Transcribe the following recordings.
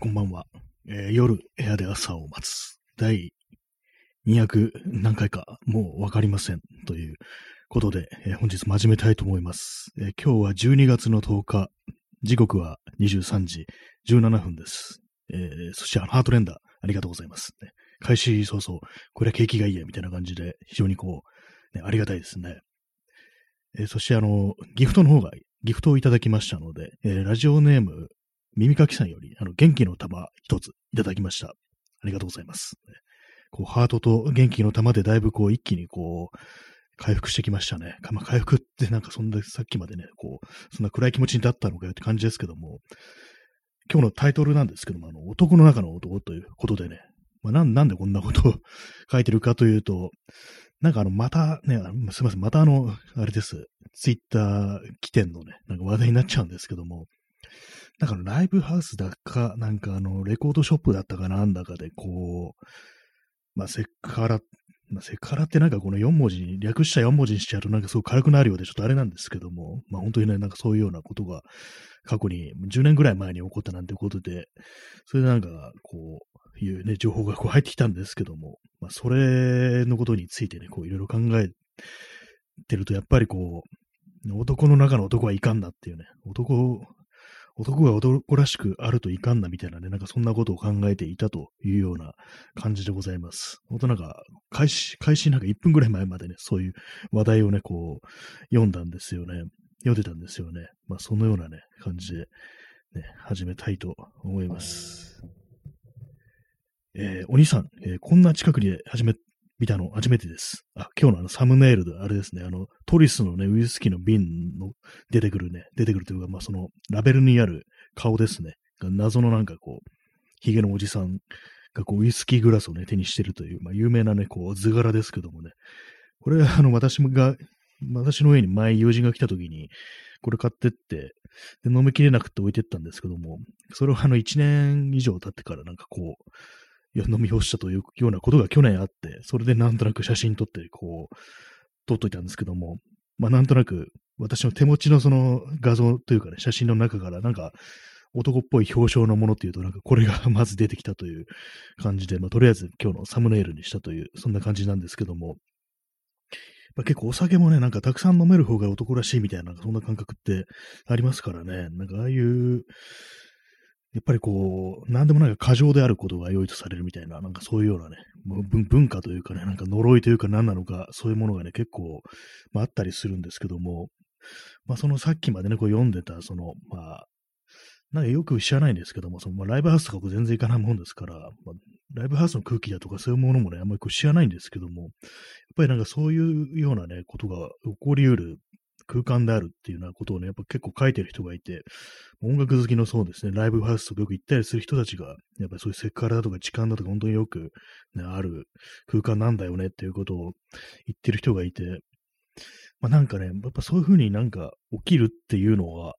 こんばんは。えー夜、部屋で朝を待つ。第200何回か、もうわかりません。ということで、えー本日も始めたいと思います、えー今日は12月の10日。時刻は23時17分です。えそして、ハートレンダー、ありがとうございます。ね開始早々、これは景気がいいや、みたいな感じで、非常にこう、ね、ありがたいですね。えそして、あの、ギフトの方が、ギフトをいただきましたので、えーラジオネーム、耳かきさんより、あの、元気の玉一ついただきました。ありがとうございます。こう、ハートと元気の玉でだいぶこう、一気にこう、回復してきましたね。まあ、回復ってなんかそんな、さっきまでね、こう、そんな暗い気持ちになったのかよって感じですけども、今日のタイトルなんですけども、あの、男の中の男ということでね、まあ、なんなんでこんなことを書いてるかというと、なんかあの、またね、すいません、またあの、あれです、ツイッター起点のね、なんか話題になっちゃうんですけども、なんかライブハウスだか、なんかあの、レコードショップだったかなんだかで、こう、まあ、セクハラ、まあ、セクハラってなんかこの4文字に、略した4文字にしちゃうとなんかすごく軽くなるようでちょっとあれなんですけども、まあ本当にね、なんかそういうようなことが過去に10年ぐらい前に起こったなんてことで、それでなんかこう、いうね、情報がこう入ってきたんですけども、まあそれのことについてね、こういろいろ考えてると、やっぱりこう、男の中の男はいかんなっていうね、男、男が男らしくあるといかんなみたいなね、なんかそんなことを考えていたというような感じでございます。本当なんか、開始、開始なんか1分ぐらい前までね、そういう話題をね、こう、読んだんですよね。読んでたんですよね。まあ、そのようなね、感じで、ね、始めたいと思います。えーお兄さん、えーこんな近くに始め、見たの初めてです。あ、今日のあのサムネイルで、あれですね、あの、トリスのね、ウイスキーの瓶の出てくるね、出てくるというか、まあ、その、ラベルにある顔ですね。謎のなんかこう、ヒゲのおじさんがこう、ウイスキーグラスをね、手にしてるという、まあ、有名なね、こう、図柄ですけどもね。これ、あの、私が、私の上に前友人が来た時に、これ買ってって、で飲みきれなくて置いてったんですけども、それをあの、1年以上経ってからなんかこう、や飲み干したというようなことが去年あって、それでなんとなく写真撮って、こう、撮っといたんですけども、まあなんとなく、私の手持ちのその画像というかね、写真の中からなんか、男っぽい表彰のものっていうと、なんかこれが まず出てきたという感じで、まあとりあえず今日のサムネイルにしたという、そんな感じなんですけども、まあ、結構お酒もね、なんかたくさん飲める方が男らしいみたいな、そんな感覚ってありますからね、なんかああいう、やっぱりこう、なんでもなんか過剰であることが良いとされるみたいな、なんかそういうようなね、文化というかね、なんか呪いというか何なのか、そういうものがね、結構、まあ、あったりするんですけども、まあそのさっきまでね、こう読んでた、その、まあ、なんかよく知らないんですけども、そのまあ、ライブハウスとか僕全然行かないもんですから、まあ、ライブハウスの空気だとかそういうものもね、あんまりこう知らないんですけども、やっぱりなんかそういうようなね、ことが起こり得る空間であるっていうようなことをね、やっぱ結構書いてる人がいて、音楽好きのそうですね、ライブハウスとかよく行ったりする人たちが、やっぱりそういうセクハラだとか時間だとか本当によく、ね、ある空間なんだよねっていうことを言ってる人がいて、まあなんかね、やっぱそういうふうになんか起きるっていうのは、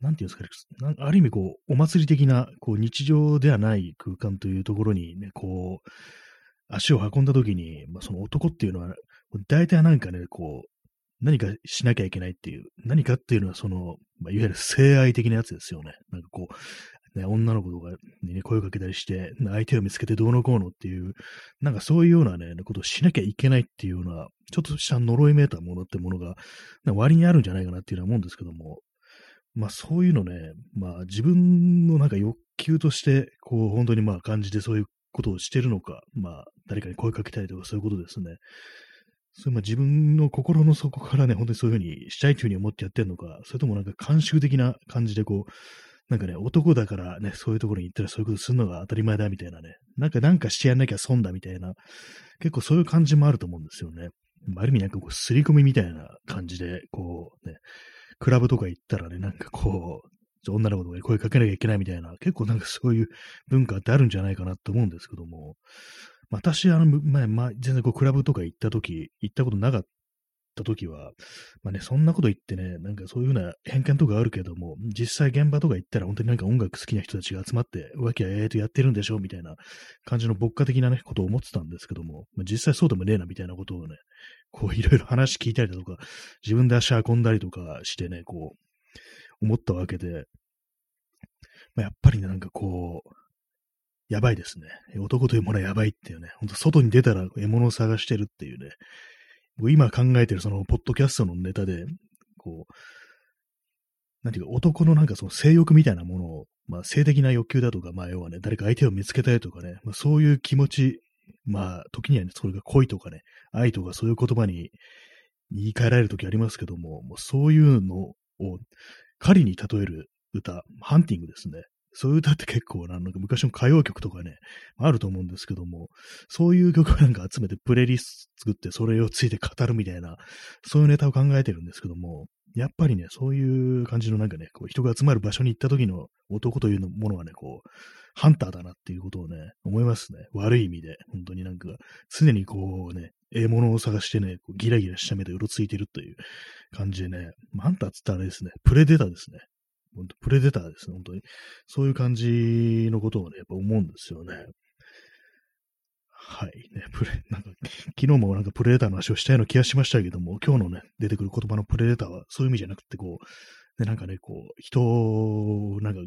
なんていうんですかね、ある意味こう、お祭り的な、こう、日常ではない空間というところにね、こう、足を運んだ時に、まあ、その男っていうのは、大体なんかね、こう、何かしなきゃいけないっていう、何かっていうのはその、まあ、いわゆる性愛的なやつですよね。なんかこう、ね、女の子とかにね、声をかけたりして、相手を見つけてどうのこうのっていう、なんかそういうようなね、ことをしなきゃいけないっていうような、ちょっとした呪いめいたものってものが、割にあるんじゃないかなっていうようなもんですけども、まあそういうのね、まあ自分のなんか欲求として、こう本当にまあ感じてそういうことをしてるのか、まあ誰かに声かけたりとかそういうことですね。それまあ自分の心の底からね、本当にそういうふうにしたいというふうに思ってやってるのか、それともなんか慣習的な感じでこう、なんかね、男だからね、そういうところに行ったらそういうことするのが当たり前だみたいなね、なんかなんかしてやんなきゃ損だみたいな、結構そういう感じもあると思うんですよね。ある意味なんかこう、すり込みみたいな感じで、こうね、クラブとか行ったらね、なんかこう、女の子とかに声かけなきゃいけないみたいな、結構なんかそういう文化ってあるんじゃないかなと思うんですけども、私、あの、前、まあ、全然こう、クラブとか行った時、行ったことなかった時は、まあね、そんなこと言ってね、なんかそういうふうな偏見とかあるけども、実際現場とか行ったら本当になんか音楽好きな人たちが集まって、わきゃええとやってるんでしょうみたいな感じの牧歌的なね、ことを思ってたんですけども、まあ、実際そうでもねえなみたいなことをね、こういろいろ話聞いたりだとか、自分で足運んだりとかしてね、こう、思ったわけで、まあ、やっぱりね、なんかこう、やばいですね。男というものはやばいっていうね、ほんと外に出たら獲物を探してるっていうね、今考えてるその、ポッドキャストのネタで、こう、なんていうか、男のなんかその性欲みたいなものを、まあ、性的な欲求だとか、まあ、要はね、誰か相手を見つけたいとかね、まあ、そういう気持ち、まあ、時にはね、それが恋とかね、愛とかそういう言葉に言い換えられる時ありますけども、もうそういうのを狩りに例える歌、ハンティングですね。そういう歌って結構なんか昔の歌謡曲とかね、あると思うんですけども、そういう曲なんか集めてプレイリスト作ってそれをついて語るみたいな、そういうネタを考えてるんですけども、やっぱりね、そういう感じのなんかね、こう人が集まる場所に行った時の男というものはね、こう、ハンターだなっていうことをね、思いますね。悪い意味で。本当になんか、常にこうね、獲物を探してね、こうギラギラした目でうろついてるという感じでね、ハンターっつったらあれですね、プレデターですね。本当プレデターですね、本当に。そういう感じのことをね、やっぱ思うんですよね。はい。ね、プレ、なんか、昨日もなんかプレデターの話をしたような気がしましたけども、今日のね、出てくる言葉のプレデターはそういう意味じゃなくて、こう、ね、なんかね、こう、人を、なんか、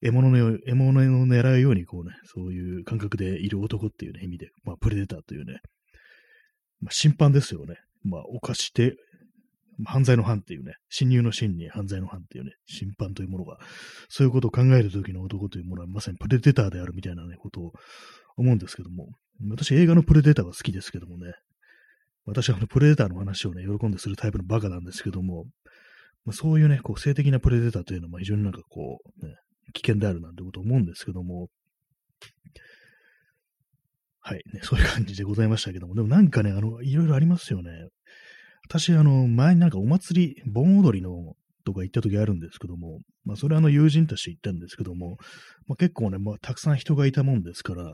獲物の、獲物を狙うように、こうね、そういう感覚でいる男っていうね、意味で、まあ、プレデターというね、まあ、審判ですよね。まあ、犯して、犯罪の犯っていうね、侵入の真に犯罪の犯っていうね、審判というものが、そういうことを考えるときの男というものはまさにプレデターであるみたいなね、ことを思うんですけども、私映画のプレデターは好きですけどもね、私はあのプレデターの話をね、喜んでするタイプのバカなんですけども、まあ、そういうね、こう性的なプレデターというのは非常になんかこう、ね、危険であるなんてことを思うんですけども、はい、ね、そういう感じでございましたけども、でもなんかね、あの、いろいろありますよね。私、あの、前になんかお祭り、盆踊りのとか行った時あるんですけども、まあ、それはあの友人として行ったんですけども、まあ、結構ね、まあ、たくさん人がいたもんですから、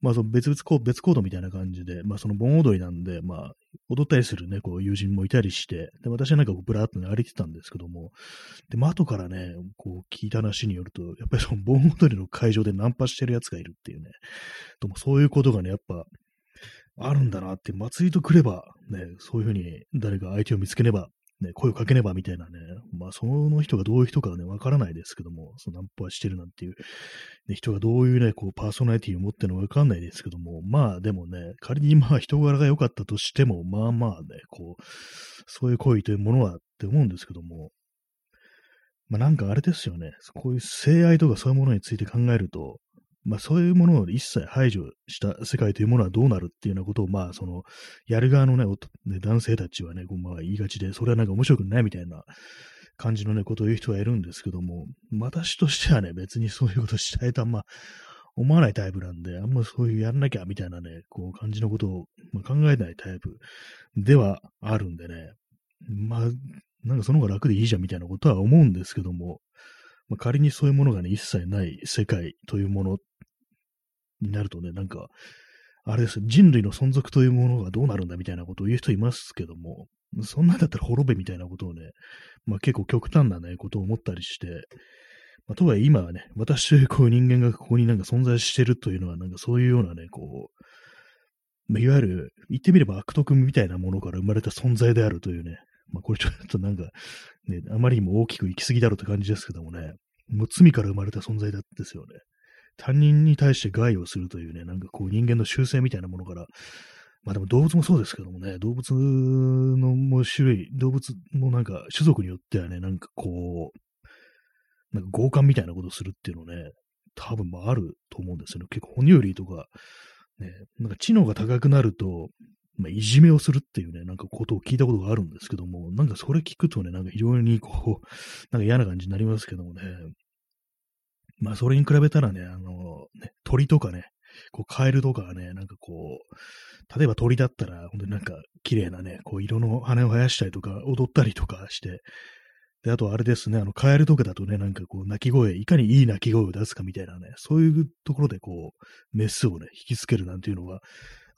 まあ、その別々コード、別コードみたいな感じで、まあ、その盆踊りなんで、まあ、踊ったりするね、こう、友人もいたりして、で、私はなんかこう、ぶらーっとね、歩いてたんですけども、で、まあ、後からね、こう、聞いた話によると、やっぱりその盆踊りの会場でナンパしてる奴がいるっていうね、ともそういうことがね、やっぱ、あるんだなって、祭りと来れば、ね、そういうふうに誰か相手を見つければ、ね、声をかけねばみたいなね、まあその人がどういう人かはね、わからないですけども、そのナンパしてるなんていう、ね、人がどういうね、こうパーソナリティを持ってるのかわかんないですけども、まあでもね、仮にまあ人柄が良かったとしても、まあまあね、こう、そういう行為というものはって思うんですけども、まあなんかあれですよね、こういう性愛とかそういうものについて考えると、まあそういうものを一切排除した世界というものはどうなるっていうようなことを、まあその、やる側のね、男性たちはね、こうまあ言いがちで、それはなんか面白くないみたいな感じのね、ことを言う人がいるんですけども、私としてはね、別にそういうことしたいとあんま思わないタイプなんで、あんまそういうやんなきゃみたいなね、こう感じのことを、ま、考えないタイプではあるんでね、まあ、なんかその方が楽でいいじゃんみたいなことは思うんですけども、まあ、仮にそういうものがね、一切ない世界というものになるとね、なんか、あれです、人類の存続というものがどうなるんだみたいなことを言う人いますけども、そんなんだったら滅べみたいなことをね、まあ結構極端なね、ことを思ったりして、まあ、とはいえ今はね、私というこう人間がここになんか存在してるというのは、なんかそういうようなね、こう、まあ、いわゆる、言ってみれば悪徳みたいなものから生まれた存在であるというね、まあこれちょっとなんか、ね、あまりにも大きく行き過ぎだろうって感じですけどもね、もう罪から生まれた存在だですよね。他人に対して害をするというね、なんかこう人間の習性みたいなものから、まあでも動物もそうですけどもね、動物のもう種類、動物もなんか種族によってはね、なんかこう、なんか強姦みたいなことをするっていうのね、多分まああると思うんですよね。結構哺乳類とか、ね、なんか知能が高くなると、まあ、いじめをするっていうね、なんかことを聞いたことがあるんですけども、なんかそれ聞くとね、なんか非常にこう、なんか嫌な感じになりますけどもね、まあ、それに比べたらね、あの、ね、鳥とかね、こう、カエルとかね、なんかこう、例えば鳥だったら、本当になんか、綺麗なね、こう、色の羽を生やしたりとか、踊ったりとかして、で、あとあれですね、あの、カエルとかだとね、なんかこう、鳴き声、いかにいい鳴き声を出すかみたいなね、そういうところでこう、メスをね、引きつけるなんていうのが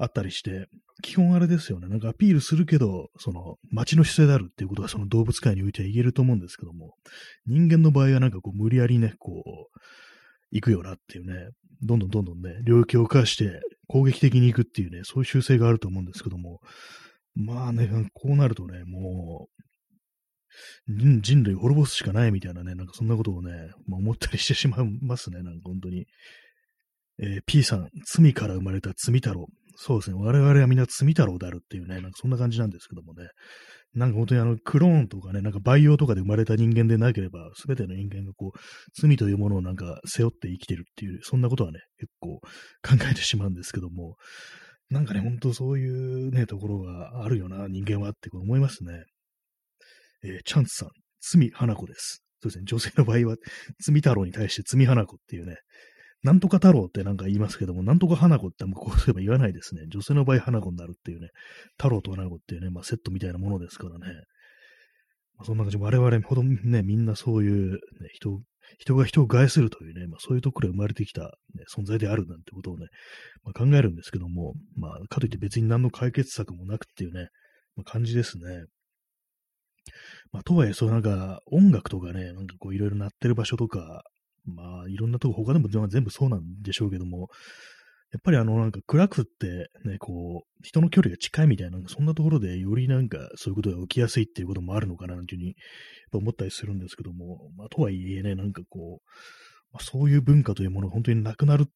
あったりして、基本あれですよね、なんかアピールするけど、その、街の姿勢であるっていうことはその動物界においては言えると思うんですけども、人間の場合はなんかこう、無理やりね、こう、行くよなっていうね、どんどんどんどんね、領域を犯して攻撃的に行くっていうね、そういう習性があると思うんですけども、まあね、こうなるとね、もう、人人類滅ぼすしかないみたいなね、なんかそんなことをね、まあ、思ったりしてしまいますね、なんか本当に。えー、P さん、罪から生まれた罪太郎。そうですね、我々はみんな罪太郎であるっていうね、なんかそんな感じなんですけどもね。なんか本当にあの、クローンとかね、なんか培養とかで生まれた人間でなければ、すべての人間がこう、罪というものをなんか背負って生きてるっていう、そんなことはね、結構 考えてしまうんですけども、なんかね、本当そういうね、ところがあるよな、人間はって思いますね。えー、チャンツさん、罪花子です。そうですね、女性の場合は、罪太郎に対して罪花子っていうね、なんとか太郎ってなんか言いますけども、なんとか花子ってこうすれば言わないですね。女性の場合花子になるっていうね、太郎と花子っていうね、まあセットみたいなものですからね。まあ、そんな感じ、我々ほどね、みんなそういう、ね、人、人が人を害するというね、まあそういうところで生まれてきた、ね、存在であるなんてことをね、まあ、考えるんですけども、まあかといって別に何の解決策もなくっていうね、まあ、感じですね。まあ、とはいえ、そうなんか、音楽とかね、なんかこう、いろいろ鳴ってる場所とか、まあ、いろんなとこ、他でも全部そうなんでしょうけども、やっぱりあの、なんか暗くってね、こう、人の距離が近いみたいな、そんなところでよりなんかそういうことが起きやすいっていうこともあるのかな、なんていうふうに思ったりするんですけども、まあ、とはいえね、なんかこう、まあ、そういう文化というものが本当になくなる、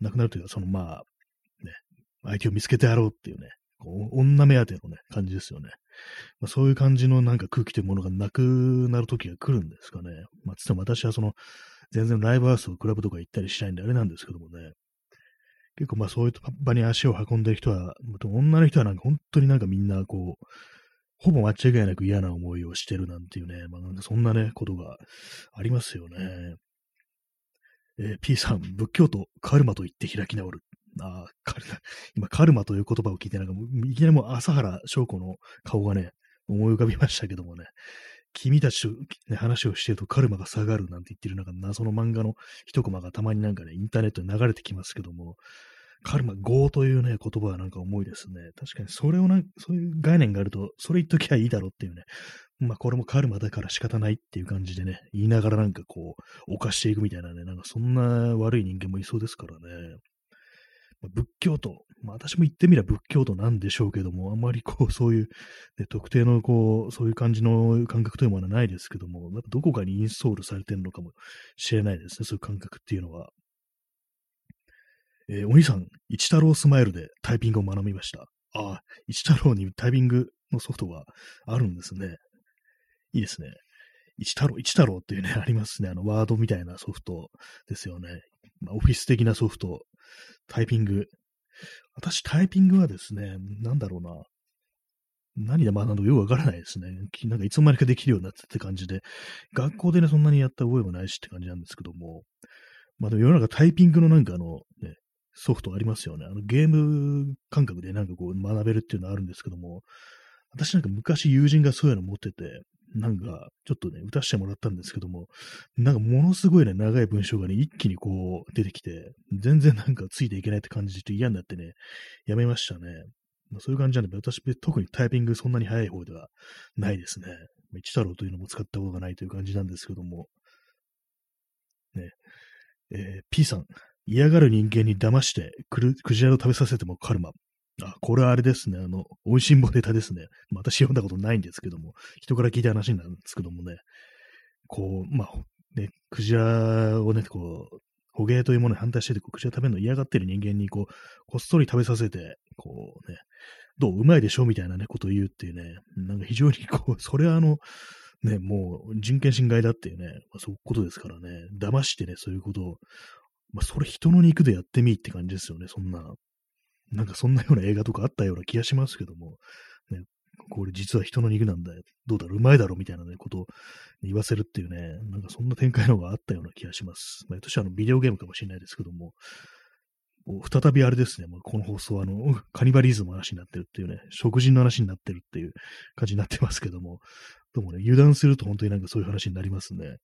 なくなるというか、そのまあ、ね、相手を見つけてやろうっていうね、こう女目当てのね、感じですよね。まあ、そういう感じのなんか空気というものがなくなる時が来るんですかね。まあ、つっても私はその、全然ライブハウス、クラブとか行ったりしないんであれなんですけどもね。結構まあそういう場に足を運んでる人は、女の人はなんか本当になんかみんなこう、ほぼ間違いなく嫌な思いをしてるなんていうね、まあなんかそんなね、ことがありますよね。えー、P さん、仏教とカルマと言って開き直る。あカル今、カルマという言葉を聞いて、なんか、いきなりもう朝原翔子の顔がね、思い浮かびましたけどもね、君たちと、ね、話をしてるとカルマが下がるなんて言ってるなんか謎の漫画の一コマがたまになんかね、インターネットに流れてきますけども、カルマ、業というね、言葉はなんか重いですね。確かにそれをなそういう概念があると、それ言っときゃいいだろうっていうね。まあこれもカルマだから仕方ないっていう感じでね、言いながらなんかこう、犯していくみたいなね、なんかそんな悪い人間もいそうですからね。仏教徒、まあ、私も言ってみれば仏教徒なんでしょうけども、あまりこう、そういう、ね、特定のこう、そういう感じの感覚というものはないですけども、なんかどこかにインストールされてるのかもしれないですね、そういう感覚っていうのは。えー、お兄さん、一太郎スマイルでタイピングを学びました。ああ、一太郎にタイピングのソフトがあるんですね。いいですね。一太郎、一太郎っていうね、ありますね。あの、ワードみたいなソフトですよね。まあ、オフィス的なソフト。タイピング。私、タイピングはですね、なんだろうな。何で学んだのかよくわからないですね。なんかいつの間にかできるようになってって感じで、学校でね、そんなにやった覚えもないしって感じなんですけども、まあでも世の中タイピングのなんかあの、ね、ソフトありますよね。あのゲーム感覚でなんかこう学べるっていうのはあるんですけども、私なんか昔友人がそういうの持ってて、なんか、ちょっとね、打たせてもらったんですけども、なんかものすごいね、長い文章がね、一気にこう出てきて、全然なんかついていけないって感じでちょっと嫌になってね、やめましたね。まあ、そういう感じなんで、私、特にタイピングそんなに早い方ではないですね。一太郎というのも使ったことがないという感じなんですけども。ね。えー、P さん、嫌がる人間に騙してククジラを食べさせてもカルマ。あ、これはあれですね。あの、美味しんぼネタですね。私読んだことないんですけども、人から聞いた話なんですけどもね、こう、まあ、ね、クジラをね、こう、捕鯨というものに反対してて、クジラ食べるの嫌がってる人間に、こう、こっそり食べさせて、こうね、どううまいでしょみたいなね、ことを言うっていうね、なんか非常にこう、それはあの、ね、もう人権侵害だっていうね、まあ、そういうことですからね、騙してね、そういうことを、まあ、それ人の肉でやってみって感じですよね、そんな。なんかそんなような映画とかあったような気がしますけども、ね、これ実は人の肉なんだよ。どうだろう、うまいだろ？うみたいなね、ことを言わせるっていうね、なんかそんな展開の方があったような気がします。まあ、私はあのビデオゲームかもしれないですけども、もう再びあれですね、もうこの放送はあの、カニバリズムの話になってるっていうね、食人の話になってるっていう感じになってますけども、でもね、油断すると本当になんかそういう話になりますね。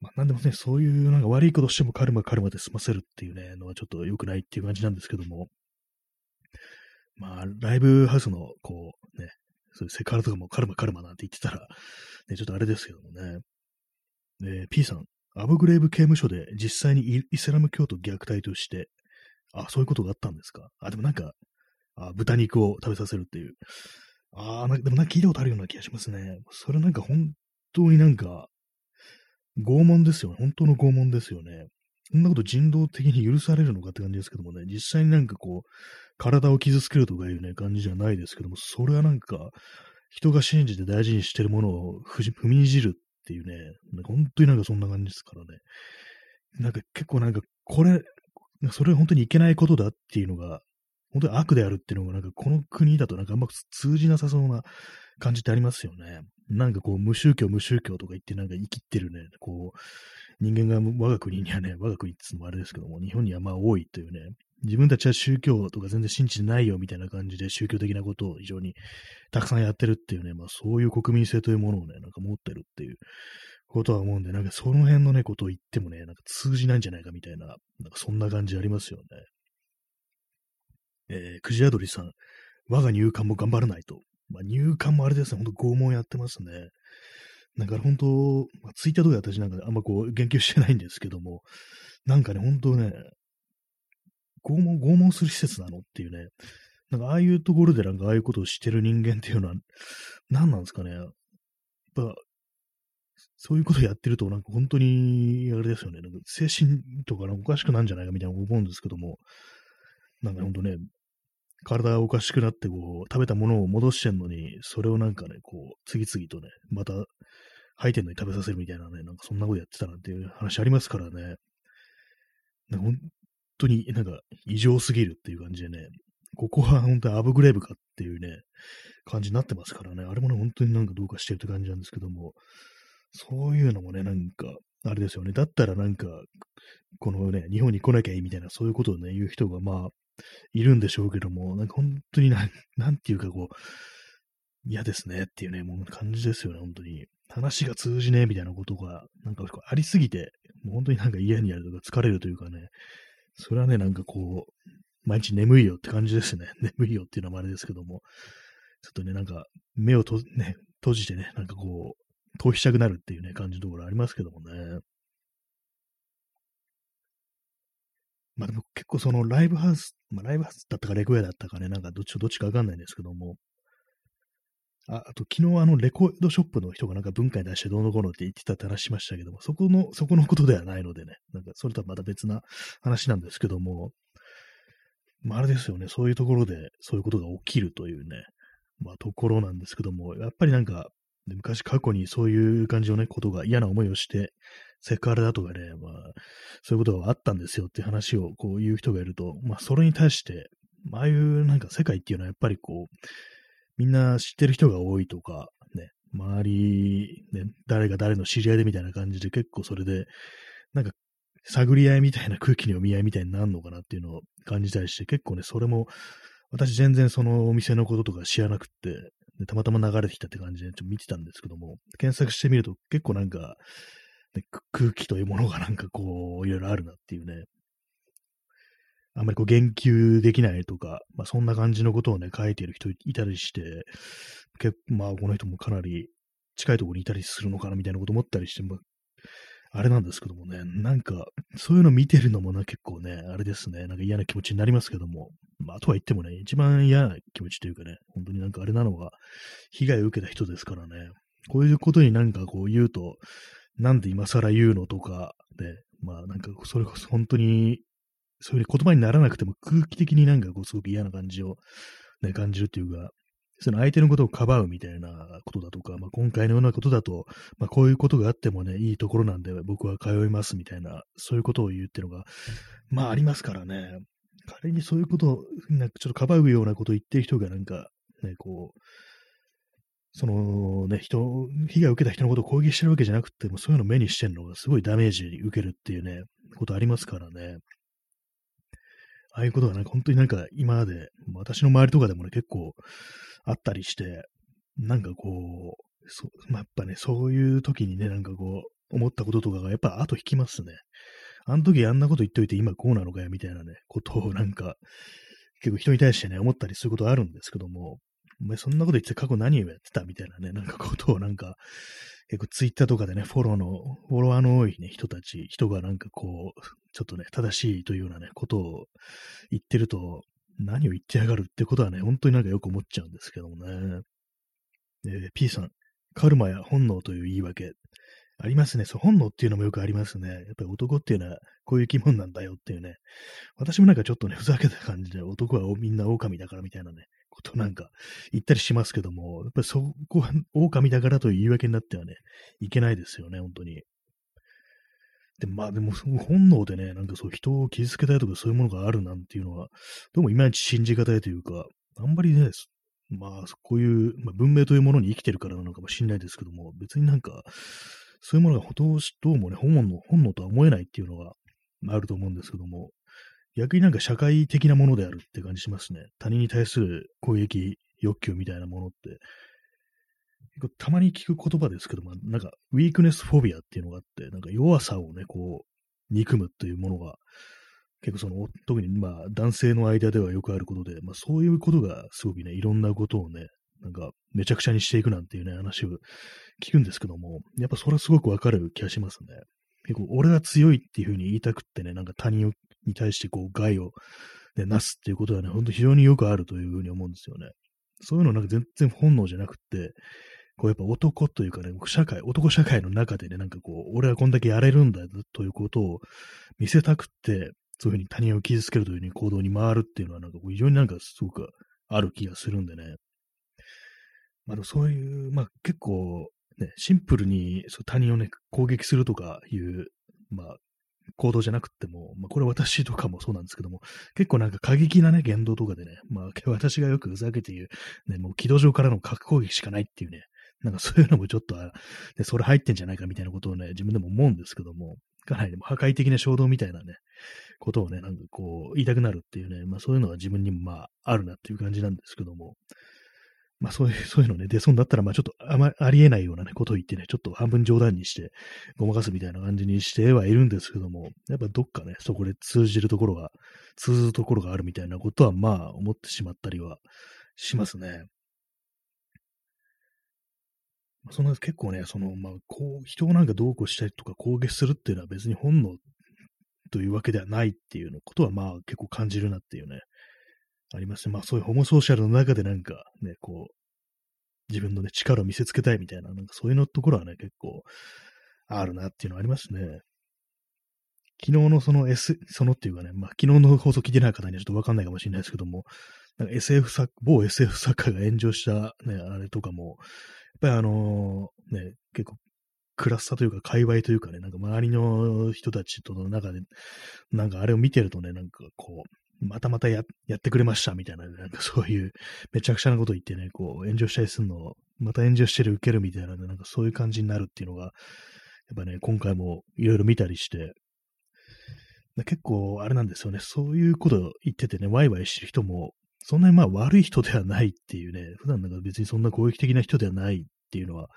まあ、なんでもね、そういうなんか悪いことしてもカルマカルマで済ませるっていうね、のはちょっと良くないっていう感じなんですけども、まあ、ライブハウスの、こう、ね、そういうセカラとかもカルマカルマなんて言ってたら、ね、ちょっとあれですけどもね。え P さん、アブグレイブ刑務所で実際にイスラム教徒虐待として、あ、そういうことがあったんですか？あ、でもなんか、あ豚肉を食べさせるっていう。ああ、でもなんか聞いたことあるような気がしますね。それなんか本当になんか、拷問ですよね。本当の拷問ですよね。そんなこと人道的に許されるのかって感じですけどもね、実際になんかこう、体を傷つけるとかいうね、感じじゃないですけども、それはなんか、人が信じて大事にしてるものを踏みにじるっていうね、本当になんかそんな感じですからね。なんか結構なんか、これ、それ本当にいけないことだっていうのが、本当に悪であるっていうのが、なんかこの国だとなんかあんま通じなさそうな感じってありますよね。なんかこう、無宗教、無宗教とか言ってなんか生きてるね、こう、人間が我が国にはね、我が国って言うのもあれですけども、日本にはまあ多いというね、自分たちは宗教とか全然信じてないよみたいな感じで宗教的なことを非常にたくさんやってるっていうね、まあそういう国民性というものをね、なんか持ってるっていうことは思うんで、なんかその辺のね、ことを言ってもね、なんか通じないんじゃないかみたいな、なんかそんな感じありますよね。えー、くじあどりさん、我が入管も頑張らないと。まあ入管もあれですね、ほんと拷問やってますね。だから本当、まあ、ツイッターとか私なんかあんまこう言及してないんですけども、なんかね、本当ね、拷問、拷問する施設なのっていうね、なんかああいうところでなんかああいうことをしてる人間っていうのは、何なんですかね。やっぱ、そういうことやってると、なんか本当に、あれですよね、なんか精神とかおかしくなんじゃないかみたいな思うんですけども、なんか本当ね、体がおかしくなって、こう、食べたものを戻してんのに、それをなんかね、こう、次々とね、また吐いてんのに食べさせるみたいなね、なんかそんなことやってたなんていう話ありますからね。本当になんか異常すぎるっていう感じでね、ここは本当にアブグレーブかっていうね、感じになってますからね、あれもね、本当になんかどうかしてるって感じなんですけども、そういうのもね、なんか、あれですよね、だったらなんか、このね、日本に来なきゃいいみたいな、そういうことをね、言う人がまあ、いるんでしょうけども、なんか本当にな、なんていうかこう、嫌ですねっていうね、もう感じですよね、本当に。話が通じねえみたいなことが、なんかありすぎて、もう本当になんか嫌にやるとか疲れるというかね、それはね、なんかこう、毎日眠いよって感じですね。眠いよっていうのもあれですけども、ちょっとね、なんか目をと、ね、閉じてね、なんかこう、逃避したくなるっていうね、感じのところありますけどもね。まあでも結構そのライブハウス、まあライブハウスだったかレコヤだったかね、なんかどっちどっちかわかんないんですけども、ああと、昨日あの、レコードショップの人がなんか文化に出してどうのこうのって言ってたって話しましたけども、そこの、そこのことではないのでね、なんかそれとはまた別な話なんですけども、まあ、あれですよね、そういうところでそういうことが起きるというね、まあ、ところなんですけども、やっぱりなんか、昔過去にそういう感じのね、ことが嫌な思いをして、セクハラだとかね、まあ、そういうことがあったんですよって話をこう言う人がいると、まあ、それに対して、ああいうなんか世界っていうのはやっぱりこう、みんな知ってる人が多いとか、ね、周り、ね、誰が誰の知り合いでみたいな感じで結構それで、なんか、探り合いみたいな空気の読み合いみたいになるのかなっていうのを感じたりして、結構ね、それも、私全然そのお店のこととか知らなくって、たまたま流れてきたって感じでちょっと見てたんですけども、検索してみると結構なんか、ね、空気というものがなんかこう、いろいろあるなっていうね、あんまりこう言及できないとか、まあそんな感じのことをね、書いている人いたりして、結構まあこの人もかなり近いところにいたりするのかなみたいなこと思ったりして、まあ、あれなんですけどもね、なんか、そういうの見てるのもな、結構ね、あれですね、なんか嫌な気持ちになりますけども、まあ、とは言ってもね、一番嫌な気持ちというかね、本当になんかあれなのが、被害を受けた人ですからね、こういうことになんかこう言うと、なんで今更言うのとか、で、まあなんかそれこそ本当にそういう言葉にならなくても空気的になんかこうすごく嫌な感じを、ね、感じるっていうか、その相手のことをかばうみたいなことだとか、まあ、今回のようなことだと、まあ、こういうことがあってもね、いいところなんで僕は通いますみたいな、そういうことを言うっていうのが、まあありますからね。仮にそういうことを、なんかちょっとかばうようなことを言ってる人がなんか、ね、こう、そのね、人、被害を受けた人のことを攻撃してるわけじゃなくても、そういうのを目にしてるのがすごいダメージ受けるっていうね、ことありますからね。ああいうことがなんか本当になんか今まで、私の周りとかでもね、結構あったりして、なんかこう、そまあ、やっぱね、そういう時にね、なんかこう、思ったこととかがやっぱ後引きますね。あの時あんなこと言っといて今こうなのかよみたいなね、ことをなんか、結構人に対してね、思ったりすることあるんですけども、お前そんなこと言って過去何をやってたみたいなね、なんかことをなんか、結構ツイッターとかでね、フォローの、フォロワーの多いね、人たち、人がなんかこう、ちょっとね、正しいというようなね、ことを言ってると、何を言ってやがるってことはね、本当になんかよく思っちゃうんですけどもね。えー、P さん、カルマや本能という言い訳。ありますね。そう、本能っていうのもよくありますね。やっぱり男っていうのはこういう生き物なんだよっていうね。私もなんかちょっとね、ふざけた感じで男はみんな狼だからみたいなね、ことなんか言ったりしますけども、やっぱりそこは狼だからという言い訳になってはね、いけないですよね、本当に。で、まあでも、本能でね、なんかそう人を傷つけたいとかそういうものがあるなんていうのは、どうもいまいち信じがたいというか、あんまりね、まあ、こういう、まあ、文明というものに生きてるからなのかもしれないですけども、別になんか、そういうものがほとんどうもね、本能、本能とは思えないっていうのがあると思うんですけども、逆になんか社会的なものであるって感じしますね。他人に対する攻撃、欲求みたいなものって、たまに聞く言葉ですけども、なんか、ウィークネスフォビアっていうのがあって、なんか弱さをね、こう、憎むというものが、結構その、特にまあ、男性の間ではよくあることで、まあ、そういうことがすごくね、いろんなことをね、なんか、めちゃくちゃにしていくなんていうね、話を聞くんですけども、やっぱそれはすごくわかる気がしますね。結構、俺は強いっていうふうに言いたくってね、なんか他人に対してこう、害を、ね、なすっていうことはね、ほんと非常によくあるというふうに思うんですよね。そういうのなんか全然本能じゃなくって、こうやっぱ男というかね、社会、男社会の中でね、なんかこう、俺はこんだけやれるんだということを見せたくって、そういうふうに他人を傷つけるというふうに行動に回るっていうのは、なんかこう非常になんかすごくある気がするんでね。まあでもそういう、まあ結構、ね、シンプルにそう他人をね、攻撃するとかいう、まあ、行動じゃなくても、まあ、これ私とかもそうなんですけども、結構なんか過激なね、言動とかでね、まあ、私がよくふざけて言う、ね、もう軌道上からの核攻撃しかないっていうね、なんかそういうのもちょっと、でそれ入ってんじゃないかみたいなことをね、自分でも思うんですけども、かなりでも破壊的な衝動みたいなね、ことをね、なんかこう、言いたくなるっていうね、まあそういうのは自分にもまああるなっていう感じなんですけども、まあそういう、そういうのね、出そうになったら、まあちょっとあまありえないようなね、ことを言ってね、ちょっと半分冗談にして、ごまかすみたいな感じにしてはいるんですけども、やっぱどっかね、そこで通じるところが、通ずるところがあるみたいなことは、まあ思ってしまったりはしますね。その結構ね、その、まあ、こう、人をなんかどうこうしたりとか攻撃するっていうのは別に本能というわけではないっていうのことは、まあ結構感じるなっていうね、ありますね。まあそういうホモソーシャルの中でなんかね、こう、自分のね、力を見せつけたいみたいな、なんかそういうのところはね、結構あるなっていうのはありますね。昨日のその S、そのっていうかね、まあ昨日の放送聞いてない方にはちょっとわかんないかもしれないですけども、なんか SF 作、某 SF 作家が炎上したね、あれとかも、やっぱりあのね、結構、クラスターというか、界隈というかね、なんか周りの人たちとの中で、なんかあれを見てるとね、なんかこう、またまたややってくれましたみたいな、なんかそういうめちゃくちゃなこと言ってね、こう炎上したりするのを、また炎上してる、受けるみたいな、ね、なんかそういう感じになるっていうのが、やっぱね、今回もいろいろ見たりして、結構あれなんですよね、そういうこと言っててね、ワイワイしてる人もそんなにまあ悪い人ではないっていうね、普段なんか別にそんな攻撃的な人ではないっていうのは、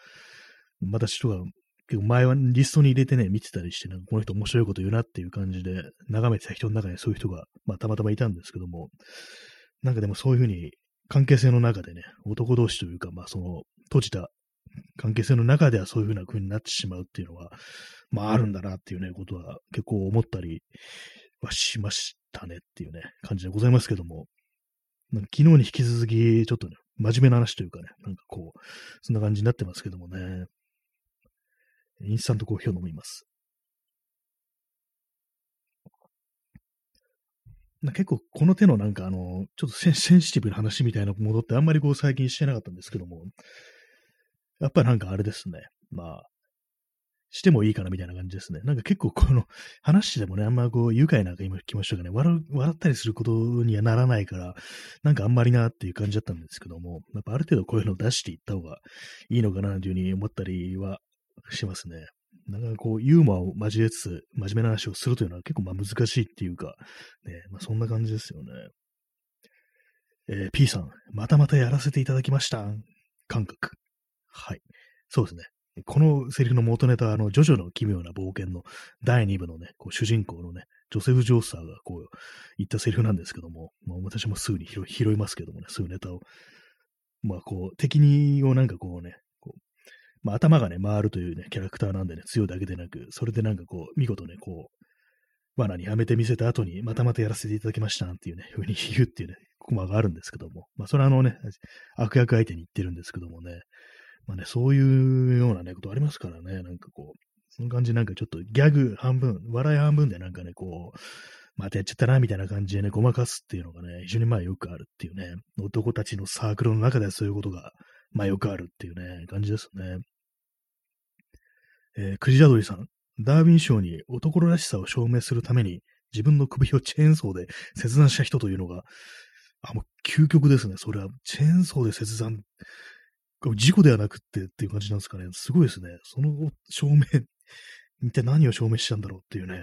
私とか結構前はリストに入れてね、見てたりして、なんかこの人面白いこと言うなっていう感じで眺めてた人の中にそういう人が、まあたまたまいたんですけども、なんかでもそういうふうに関係性の中でね、男同士というか、まあその閉じた関係性の中ではそういうふうな風になってしまうっていうのは、まああるんだなっていうね、ことは結構思ったりはしましたねっていうね、感じでございますけども、なんか昨日に引き続き、ちょっとね、真面目な話というかね、なんかこう、そんな感じになってますけどもね。インスタントコーヒーを飲みます。な結構この手のなんかあの、ちょっとセンシティブな話みたいなものってあんまりこう最近してなかったんですけども、やっぱなんかあれですね。まあ、してもいいかなみたいな感じですね。なんか結構この話でもね、あんまこう愉快な今聞きましたがね、笑笑ったりすることにはならないから、なんかあんまりなっていう感じだったんですけども、やっぱある程度こういうのを出していった方がいいのかなというふうに思ったりはしますね。なかなかこうユーモアを交えつつ真面目な話をするというのは結構まあ難しいっていうか、ね、まあそんな感じですよね。えー、P さん、またまたやらせていただきました。感覚。はい。そうですね。このセリフの元ネタは、あの、ジョジョの奇妙な冒険の第2部のね、こう主人公のね、ジョセフ・ジョースターがこう言ったセリフなんですけども、まあ、私もすぐに拾いますけどもね、そういうネタを。まあ、こう、敵にをなんかこうね、こうまあ、頭がね、回るというね、キャラクターなんでね、強いだけでなく、それでなんかこう、見事ね、こう、罠にはめてみせた後に、またまたやらせていただきましたっていうね、ふうに言うっていうね、コマがあるんですけども、まあ、それはあのね、悪役相手に言ってるんですけどもね、まあね、そういうようなね、ことありますからね、なんかこう、その感じなんかちょっとギャグ半分、笑い半分でなんかね、こう、またやっちゃったな、みたいな感じでね、ごまかすっていうのがね、非常にまあよくあるっていうね、男たちのサークルの中ではそういうことが、まあよくあるっていうね、感じですね。えー、クジラドリさん、ダーウィン賞に男らしさを証明するために自分の首をチェーンソーで切断した人というのが、あ、もう究極ですね。それは、チェーンソーで切断、事故ではなくってっていう感じなんですかね。すごいですね。その証明、一体何を証明したんだろうっていうね。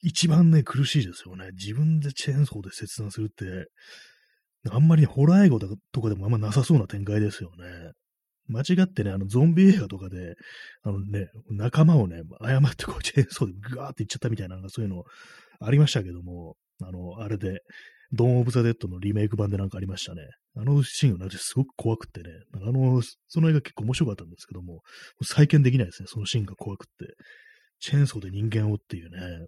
一番ね、苦しいですよね。自分でチェーンソーで切断するって、あんまり、ホラー映画とかでもあんまなさそうな展開ですよね。間違ってね、あの、ゾンビ映画とかで、あのね、仲間をね、誤ってこう、チェーンソーでグワーっていっちゃったみたいな、そういうのありましたけども、あの、あれで、ドーン・オブ・ザ・デッドのリメイク版でなんかありましたね。あのシーンがすごく怖くってね、あの、その映画結構面白かったんですけども、再建できないですね、そのシーンが怖くって。チェーンソーで人間をっていうね。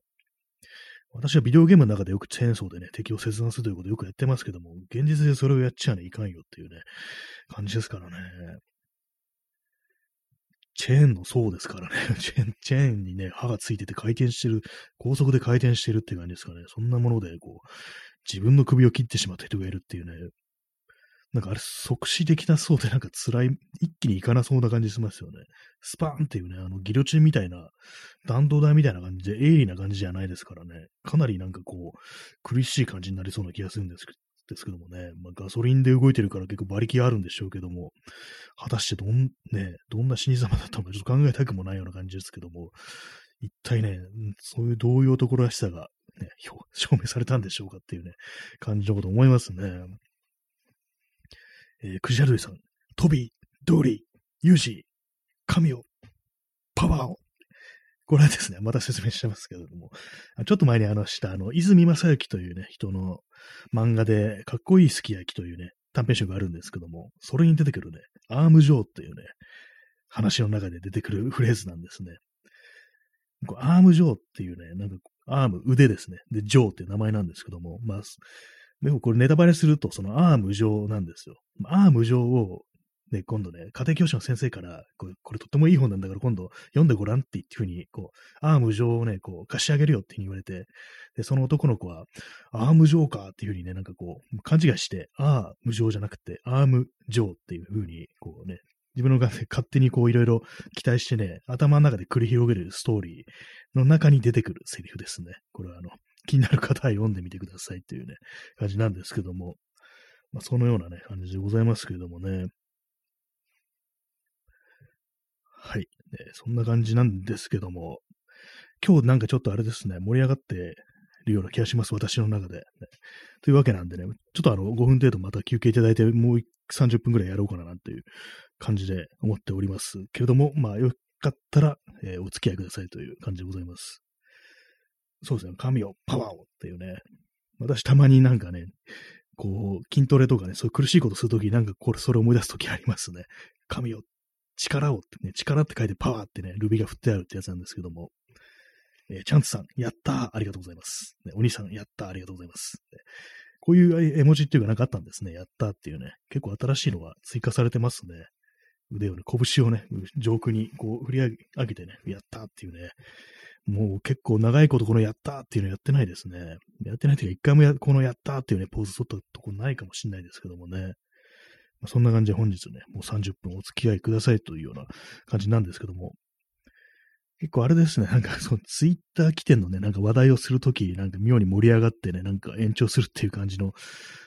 私はビデオゲームの中でよくチェーンソーでね、敵を切断するということをよくやってますけども、現実でそれをやっちゃねいかんよっていうね、感じですからね。チェーンの層ですからね。チェーン、チェーンにね、刃がついてて回転してる、高速で回転してるって感じですかね。そんなもので、こう、自分の首を切ってしまった人がいるっていうね。なんかあれ、即死できなそうで、なんか辛い、一気にいかなそうな感じしますよね。スパーンっていうね、あの、ギロチンみたいな、弾道台みたいな感じで、鋭利な感じじゃないですからね。かなりなんかこう、苦しい感じになりそうな気がするんですですけどもね、まあ、ガソリンで動いてるから結構馬力があるんでしょうけども、果たしてどん、ね、どんな死に様だったのかちょっと考えたくもないような感じですけども、一体ね、そういうどういう男らしさが、ね、証明されたんでしょうかっていうね、感じのこと思いますね。えー、クジャルイさん、トビー、ドーリー、ユージ、神を、パワーを、これはですね、また説明してますけれども、ちょっと前にあのした、あの、泉正幸というね、人の漫画で、かっこいいすき焼きというね、短編集があるんですけども、それに出てくるね、アームジョーっていうね、話の中で出てくるフレーズなんですね。アームジョーっていうね、なんか、アーム、腕ですね。で、ジョーっていう名前なんですけども、まあ、でもこれネタバレすると、その『ああ無情』なんですよ。ああ無情をで、今度ね、家庭教師の先生から、これこれとってもいい本なんだから今度読んでごらんっていうふうに、こう、ああ無情をね、こう、貸してあげるよって言われて、で、その男の子は、アームジョーかっていうふうにね、なんかこう、勘違いして、ああ無情じゃなくて、アームジョーっていうふうに、こうね、自分の勝手にこういろいろ期待してね、頭の中で繰り広げるストーリーの中に出てくるセリフですね。これはあの、気になる方は読んでみてくださいっていうね、感じなんですけども、まあ、そのようなね、感じでございますけれどもね。はい、ね。そんな感じなんですけども、今日なんかちょっとあれですね、盛り上がってるような気がします、私の中で、ね。というわけなんでね、ちょっとあの、5分程度また休憩いただいて、もう30分くらいやろうかななんていう感じで思っておりますけれども、まあ、かったら、えー、お付き合いくださいという感じでございます。そうですね、神を、パワーをっていうね、私たまになんかね、こう、筋トレとかね、そういう苦しいことするとき、なんかこれ、それ思い出すときありますね。神を力をってね、力って書いてパワーってね、ルビが振ってあるってやつなんですけども、えー、チャンツさん、やったーありがとうございます。ね、お兄さん、やったーありがとうございます。ね、こういう絵文字っていうかなんかあったんですね。やったーっていうね。結構新しいのが追加されてますね。腕をね、拳をね、上空にこう振り上げてね、やったっていうね。もう結構長いことこのやったっていうのやってないですね。やってないというか、一回もやこのやったっていうね、ポーズ取ったとこないかもしれないですけどもね。まあ、そんな感じで本日ね、もう30分お付き合いくださいというような感じなんですけども、結構あれですね、なんかそのツイッター起点のね、なんか話題をするとき、なんか妙に盛り上がってね、なんか延長するっていう感じの、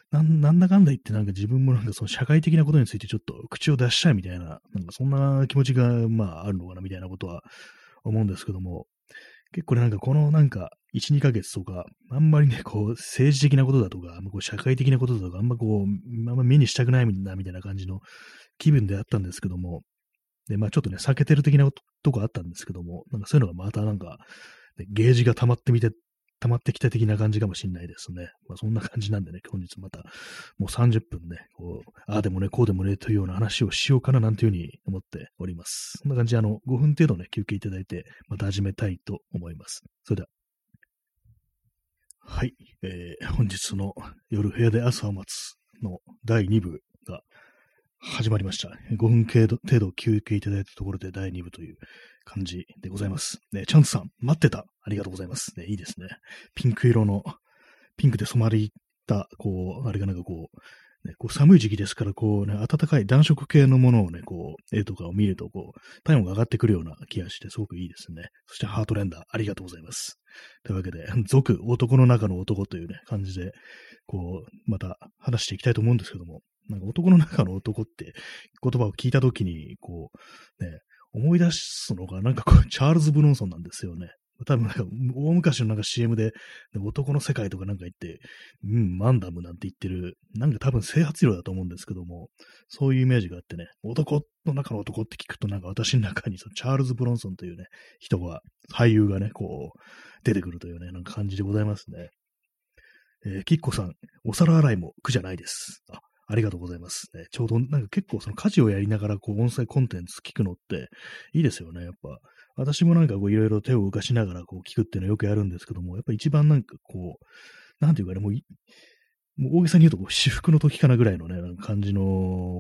なんなんだかんだ言ってなんか自分もなんかその社会的なことについてちょっと口を出したいみたいな、なんかそんな気持ちがまああるのかなみたいなことは思うんですけども、結構ねなんかこのなんか1、2ヶ月とか、あんまりね、こう、政治的なことだとか、こう社会的なことだとか、あんまこう、あんま目にしたくないんだみたいな感じの気分であったんですけども、で、まあちょっとね、避けてる的なとこあったんですけども、なんかそういうのがまたなんか、ね、ゲージが溜まってみて、溜まってきた的な感じかもしれないですね。まあそんな感じなんでね、本日またもう30分ね、こう、ああでもね、こうでもね、というような話をしようかななんていうふうに思っております。そんな感じであの、5分程度ね、休憩いただいて、また始めたいと思います。それでは。はい、えー、本日の夜部屋で朝を待つの第2部始まりました。5分程度程度休憩いただいたところで第2部という感じでございます。ね、チャンスさん、待ってた。ありがとうございます。ね、いいですね。ピンク色の、ピンクで染まりた、こう、あれがなんかこう、ね、こう寒い時期ですから、こうね、暖かい暖色系のものをね、こう、絵とかを見ると、こう、体温が上がってくるような気がして、すごくいいですね。そしてハートレンダー、ありがとうございます。というわけで、俗、男の中の男というね、感じで、こう、また話していきたいと思うんですけども、なんか男の中の男って言葉を聞いたときに、こう、ね、思い出すのが、なんかこう、チャールズ・ブロンソンなんですよね。多分なんか、大昔のなんか CM で、男の世界とかなんか言って、うん、マンダムなんて言ってる、なんか多分整髪量だと思うんですけども、そういうイメージがあってね、男の中の男って聞くとなんか私の中にチャールズ・ブロンソンというね、人が、俳優がね、こう、出てくるというね、なんか感じでございますね。えー、キッコさん、お皿洗いも苦じゃないです。あ、ありがとうございます。ね、ちょうどなんか結構その家事をやりながらこう音声コンテンツ聞くのっていいですよね。やっぱ私もなんかこういろいろ手を動かしながらこう聞くっていうのはよくやるんですけども、やっぱ一番なんかこう、なんていうかね、もうもう大げさに言うとこう私服の時かなぐらいのね、感じの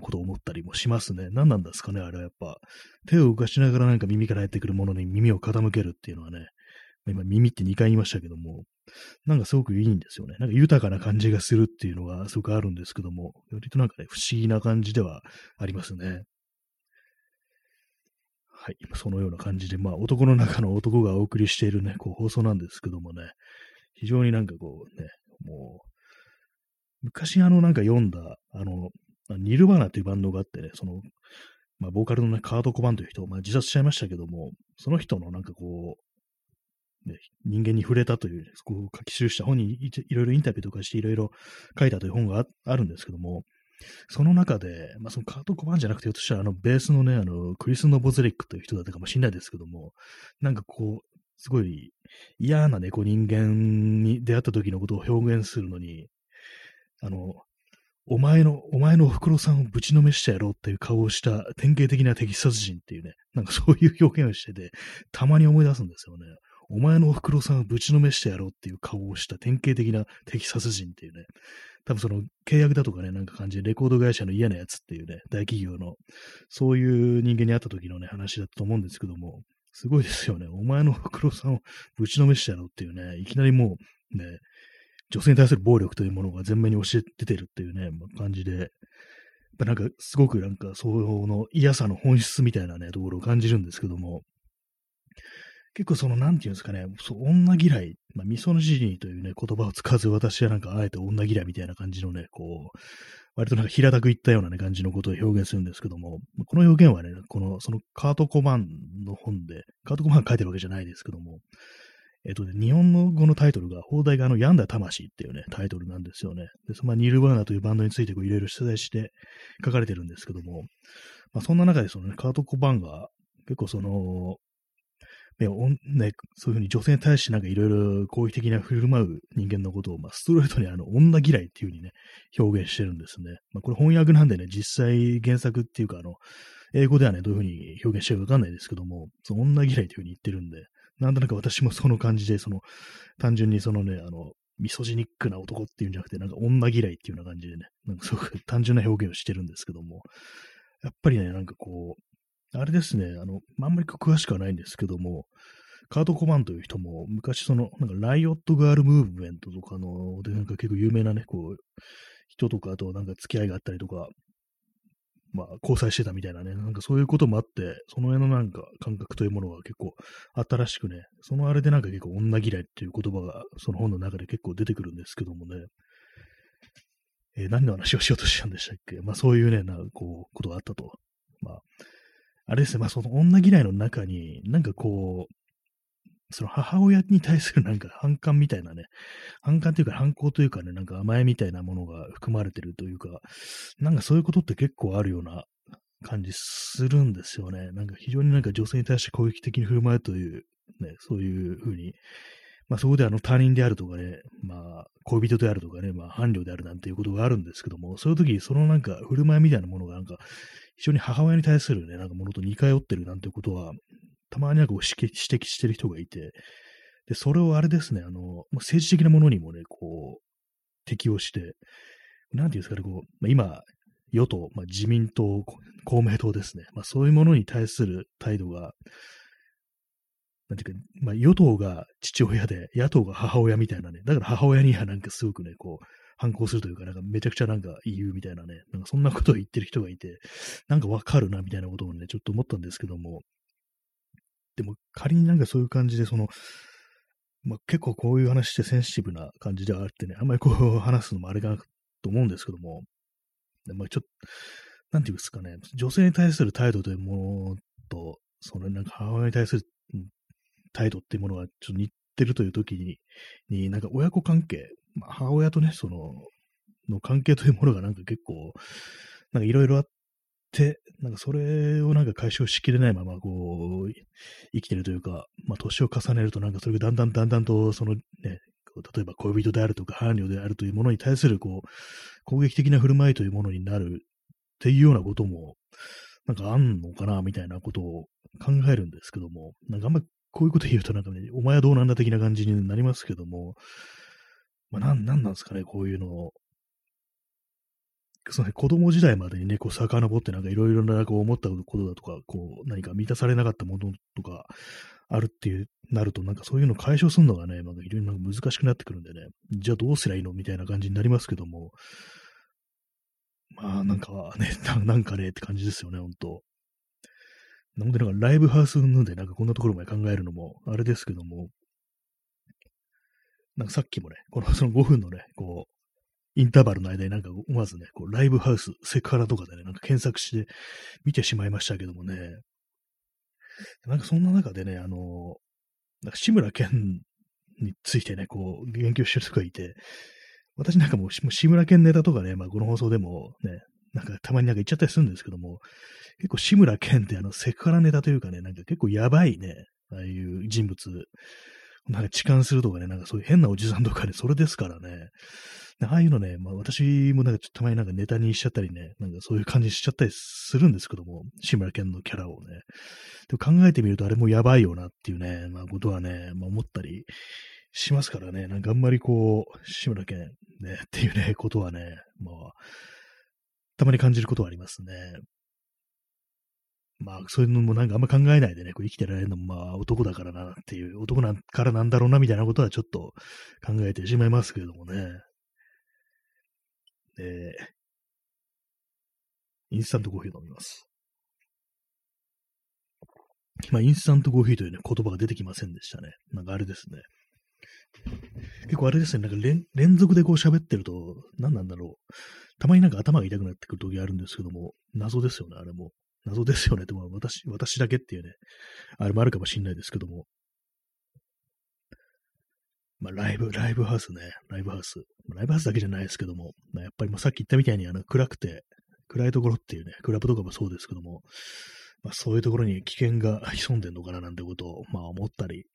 ことを思ったりもしますね。何なんですかね、あれはやっぱ。手を動かしながらなんか耳から入ってくるものに耳を傾けるっていうのはね、今耳って2回言いましたけども、なんかすごくいいんですよね。なんか豊かな感じがするっていうのがすごくあるんですけども、割となんかね、不思議な感じではありますね。はい。そのような感じで、まあ、男の中の男がお送りしているね、こう放送なんですけどもね、非常になんかこうね、もう、昔あのなんか読んだ、あの、ニルバーナっていうバンドがあってね、その、まあ、ボーカルのね、カード・コバンという人、まあ、自殺しちゃいましたけども、その人のなんかこう、ね、人間に触れたという、こう書き記した本にいろいろインタビューとかしていろいろ書いたという本があるんですけども、その中で、まあ、そのカート・コバンじゃなくて、ひょっとしたらあのベースのね、あの、クリス・ノボゼリックという人だったかもしれないですけども、なんかこう、すごい嫌な猫人間に出会った時のことを表現するのに、あの、お前の、お前のお袋さんをぶちのめしてやろうっていう顔をした典型的な敵殺人っていうね、なんかそういう表現をしてて、たまに思い出すんですよね。お前のお袋さんをぶちのめしてやろうっていう顔をした典型的な敵殺人っていうね、多分その契約だとかね、なんか感じでレコード会社の嫌なやつっていうね、大企業の、そういう人間に会った時のね、話だったと思うんですけども、すごいですよね。お前のお袋さんをぶちのめしてやろうっていうね、いきなりもうね、女性に対する暴力というものが前面に教えててるっていうね、ま感じで、やっぱなんかすごくなんかその嫌さの本質みたいなね、ところを感じるんですけども、結構その、なんていうんですかね、そう、女嫌い、まあ、ミソのジニーというね、言葉を使わず私はなんかあえて女嫌いみたいな感じのね、こう、割となんか平たく言ったようなね、感じのことを表現するんですけども、この表現はね、この、そのカートコマンの本で、カートコマン書いてるわけじゃないですけども、えっとね、日本の語のタイトルが、放題があの、病んだ魂っていうね、タイトルなんですよね。で、その、ニルバーナというバンドについてこういろいろ取材して書かれてるんですけども、まあ、そんな中でそのね、カートコバンが、結構その、ね、ね、そういうふうに女性に対してなんかいろいろ攻撃的な振る舞う人間のことを、まあ、ストレートにあの、女嫌いっていうふうにね、表現してるんですね。まあ、これ翻訳なんでね、実際原作っていうか、あの、英語ではね、どういうふうに表現してるかわかんないですけども、その女嫌いというふうに言ってるんで、なんとなく私もその感じで、その、単純にそのね、あの、ミソジニックな男っていうんじゃなくて、なんか女嫌いっていうような感じでね、なんかすごく単純な表現をしてるんですけども、やっぱりね、なんかこう、あれですね、あの、あんまり詳しくはないんですけども、カート・コマンという人も、昔その、なんかライオット・ガール・ムーブメントとかの、で、なんか結構有名なね、こう、人とか、あとなんか付き合いがあったりとか、まあ、交際してたみたいなね、なんかそういうこともあって、その辺のなんか感覚というものが結構あったらしくね、そのあれでなんか結構女嫌いっていう言葉がその本の中で結構出てくるんですけどもね、えー、何の話をしようとしたんでしたっけ？まあそういうね、なこう、ことがあったと。まあ、あれですね、まあその女嫌いの中に、なんかこう、その母親に対する なんか反感みたいなね、反感というか反抗というかね、なんか甘えみたいなものが含まれてるというか、なんかそういうことって結構あるような感じするんですよね。なんか非常になんか女性に対して攻撃的に振る舞うという、ね、そういうふうに、まあそこであの他人であるとかね、まあ恋人であるとかね、まあ伴侶であるなんていうことがあるんですけども、そういう時そのなんか振る舞いみたいなものがなんか非常に母親に対するね、なんかものと似通ってるなんてことは、たまになんか指摘してる人がいて、で、それをあれですね、あの、政治的なものにもね、こう、適用して、なんていうんですかね、こう、まあ、今、与党、まあ、自民党、公明党ですね。まあ、そういうものに対する態度が、なんていうか、まあ、与党が父親で、野党が母親みたいなね。だから母親にはなんかすごくね、こう、反抗するというか、なんかめちゃくちゃなんか言うみたいなね、なんかそんなことを言ってる人がいて、なんかわかるなみたいなことをね、ちょっと思ったんですけども、でも仮になんかそういう感じで、その、まあ、結構こういう話ってセンシティブな感じではあってね、あんまりこう話すのもあれかなと思うんですけども、まあ、ちょっと、なんていうんですかね、女性に対する態度というものと、そのなんか母親に対する態度っていうものがちょっと似てるという時に、になんか親子関係、母親とね、その、の関係というものがなんか結構、なんかいろいろあって、なんかそれをなんか解消しきれないまま、こう、生きてるというか、まあ年を重ねるとなんかそれがだんだんだんだんと、そのね、例えば恋人であるとか伴侶であるというものに対するこう、攻撃的な振る舞いというものになるっていうようなことも、なんかあんのかな、みたいなことを考えるんですけども、なんかあんまりこういうこと言うとなんかね、お前はどうなんだ的な感じになりますけども、まあ、なん、なんなんですかね、こういうのを。その、子供時代までにね、こう、遡ってなんかいろいろな、こう、思ったことだとか、こう、何か満たされなかったものとか、あるっていう、なると、なんかそういうのを解消するのがね、まあ、いろいろ難しくなってくるんでね、じゃあどうすりゃいいのみたいな感じになりますけども、まあ、なんかね、なんかねって感じですよね、ほんと。なので、なんかライブハウスんで、なんかこんなところまで考えるのも、あれですけども、なんかさっきもね、この その5分のね、こう、インターバルの間になんか思わずね、こうライブハウス、セクハラとかでね、なんか検索して見てしまいましたけどもね、なんかそんな中でね、あの、なんか志村けんについてね、こう、言及してる人がいて、私なんかもう志村けんネタとかね、まあこの放送でもね、なんかたまになんか言っちゃったりするんですけども、結構志村けんってあのセクハラネタというかね、なんか結構やばいね、ああいう人物。なんか痴漢するとかね、なんかそういう変なおじさんとかね、それですからね。ああいうのね、まあ私もなんかちょっとたまになんかネタにしちゃったりね、なんかそういう感じしちゃったりするんですけども、志村けんのキャラをね。でも考えてみるとあれもやばいよなっていうね、まあことはね、まあ思ったりしますからね、なんかあんまりこう、志村けんね、っていうね、ことはね、まあ、たまに感じることはありますね。まあ、そういうのもなんかあんま考えないでね、こう生きてられるのもまあ男だからなっていう、男なからなんだろうなみたいなことはちょっと考えてしまいますけれどもね。えー、インスタントコーヒー飲みます。まあ、インスタントコーヒーというね、言葉が出てきませんでしたね。なんかあれですね。結構あれですね、なんか連連続でこう喋ってると、何なんだろう。たまになんか頭が痛くなってくる時あるんですけども、謎ですよね、あれも。謎ですよね。でも私、私だけっていうね、あれもあるかもしんないですけども。まあ、ライブ、ライブハウスね。ライブハウス。ライブハウスだけじゃないですけども、まあ、やっぱりもうさっき言ったみたいに、あの、暗くて、暗いところっていうね、クラブとかもそうですけども、まあ、そういうところに危険が潜んでんのかななんてことを、まあ、思ったり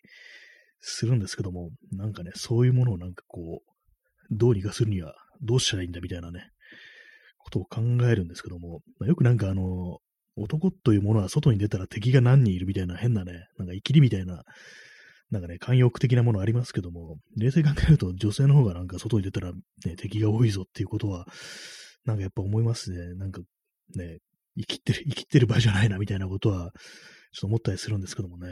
するんですけども、なんかね、そういうものをなんかこう、どうにかするにはどうしたらいいんだみたいなね、ことを考えるんですけども、まあ、よくなんかあの、男というものは外に出たら敵が何人いるみたいな変なね、なんか生きりみたいな、なんかね、慣用句的なものありますけども、冷静に考えると女性の方がなんか外に出たら、ね、敵が多いぞっていうことは、なんかやっぱ思いますね。なんかね、生きてる、生きてる場合じゃないなみたいなことは、ちょっと思ったりするんですけどもね。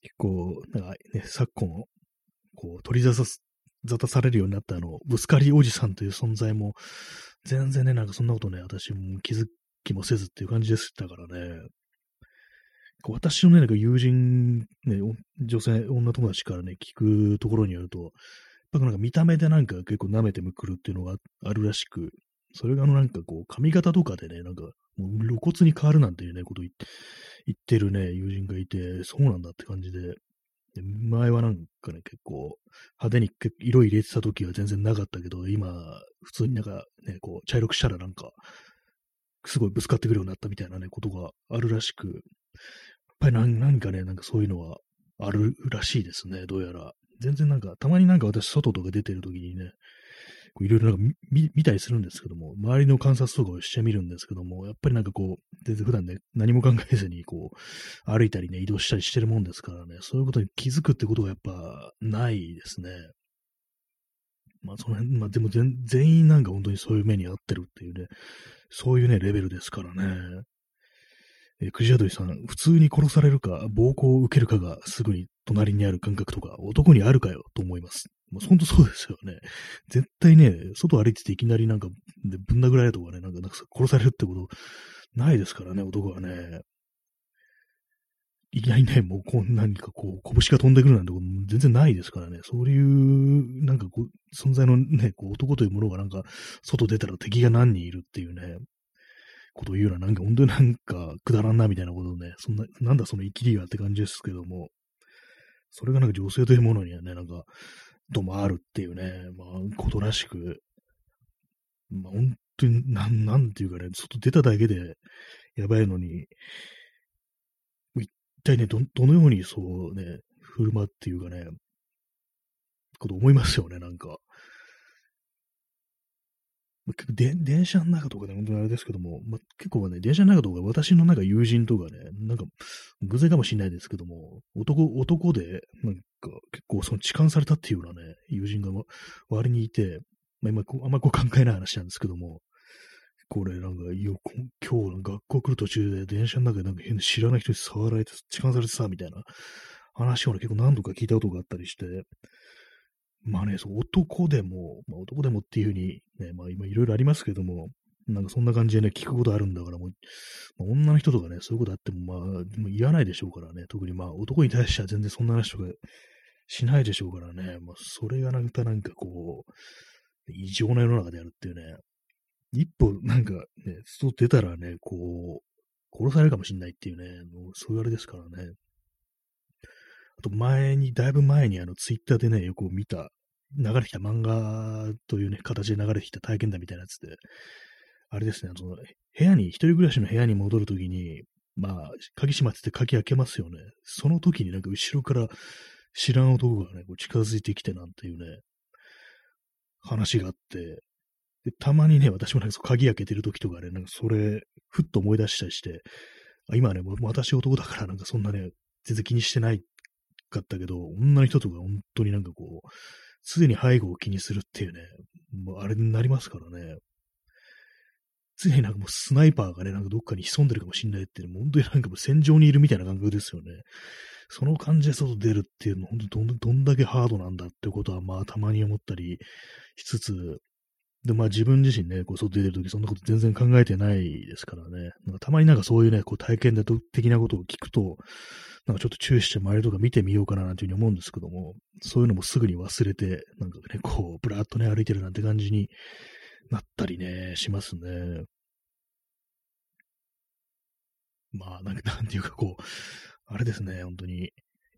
結構、なんかね、昨今、こう、取り沙汰されるようになったあの、ぶつかりおじさんという存在も、全然ね、なんかそんなことね、私も気づ気もせずっていう感じでしたからね。私のね、なんか友人、ね、女性、女友達からね、聞くところによると、やっぱなんか見た目でなんか結構舐めてむくるっていうのがあるらしく、それがあのなんかこう髪型とかでね、なんかもう露骨に変わるなんていうね、こと言ってるね、友人がいて、そうなんだって感じで、で前はなんかね、結構派手に色入れてた時は全然なかったけど、今、普通になんかね、こう茶色くしたらなんかすごいぶつかってくるようになったみたいなね、ことがあるらしく、やっぱり何かね、なんかそういうのはあるらしいですね、どうやら。全然なんか、たまになんか私、外とか出てる時にね、いろいろなんか見見たりするんですけども、周りの観察とかをしてみるんですけども、やっぱりなんかこう、全然普段ね、何も考えずにこう、歩いたりね、移動したりしてるもんですからね、そういうことに気づくってことがやっぱないですね。まあ、その辺、まあ、でも全全員なんか本当にそういう目に遭ってるっていうね、そういうね、レベルですからね。えー、クジラドリさん、普通に殺されるか、暴行を受けるかがすぐに隣にある感覚とか、男にあるかよ、と思います。まあ、本当そうですよね。絶対ね、外歩いてていきなりなんか、でぶん殴られるとかね、なんか、なんか殺されるってことないですからね、男はね。いきなりね、もうこん何かこう、拳が飛んでくるなんてこと全然ないですからね。そういう、なんかこう、存在のね、こう男というものがなんか、外出たら敵が何人いるっていうね、ことを言うのはなんか本当になんかくだらんなみたいなことをね、そんな、なんだその生きりはって感じですけども、それがなんか女性というものにはね、なんか、ともあるっていうね、まあ、ことらしく、まあ、本当に、なん、なんていうかね、外出ただけでやばいのに、体ね、ど、どのようにそうね、振る舞っていうかね、こと思いますよね、なんか。結構で、電車の中とかで、本当にあれですけども、ま、結構ね、電車の中とか、私のなんか友人とかね、なんか、偶然かもしれないですけども、男、男で、なんか、結構その痴漢されたっていうようなね、友人が割にいて、まあ、今、あんまこう考えない話なんですけども、これなんか、よ今日学校来る途中で電車の中でなんか変な知らない人に触られて、痴漢されてさ、みたいな。話をね、結構何度か聞いたことがあったりして、まあね、そう、男でも、まあ、男でもっていうふうに、ね、まあ今いろいろありますけども、なんかそんな感じでね、聞くことあるんだから、もう、まあ、女の人とかね、そういうことあっても、まあ、もう言わないでしょうからね、特にまあ男に対しては全然そんな話とかしないでしょうからね、まあそれがなんかなんかこう、異常な世の中であるっていうね、一歩なんかね、外出たらね、こう、殺されるかもしんないっていうね、もうそういうあれですからね。あと前に、だいぶ前にあのツイッターでね、よく見た、流れてきた漫画というね、形で流れてきた体験談みたいなやつで、あれですね、その部屋に、一人暮らしの部屋に戻るときに、まあ、鍵閉まってて鍵開けますよね。その時になんか後ろから知らん男がね、こう近づいてきてなんていうね、話があって、でたまにね、私もなんか鍵開けてる時とかね、なんかそれ、ふっと思い出したりして、あ今ね、私男だからなんかそんなね、全然気にしてないかったけど、女の人とか本当になんかこう、常に背後を気にするっていうね、もうあれになりますからね。常になんかもうスナイパーがね、なんかどっかに潜んでるかもしんないってい、う本当になんかもう戦場にいるみたいな感覚ですよね。その感じで外出るっていうの、本当どんどんだけハードなんだってことは、まあたまに思ったりしつつ、で、まあ自分自身ね、こう外出てるときそんなこと全然考えてないですからね。なんかたまになんかそういうね、こう体験的なことを聞くと、なんかちょっと注意して周りとか見てみようかななんていうふうに思うんですけども、そういうのもすぐに忘れて、なんかね、こう、ぶらっとね、歩いてるなんて感じになったりね、しますね。まあ、なんか、なんていうかこう、あれですね、本当に。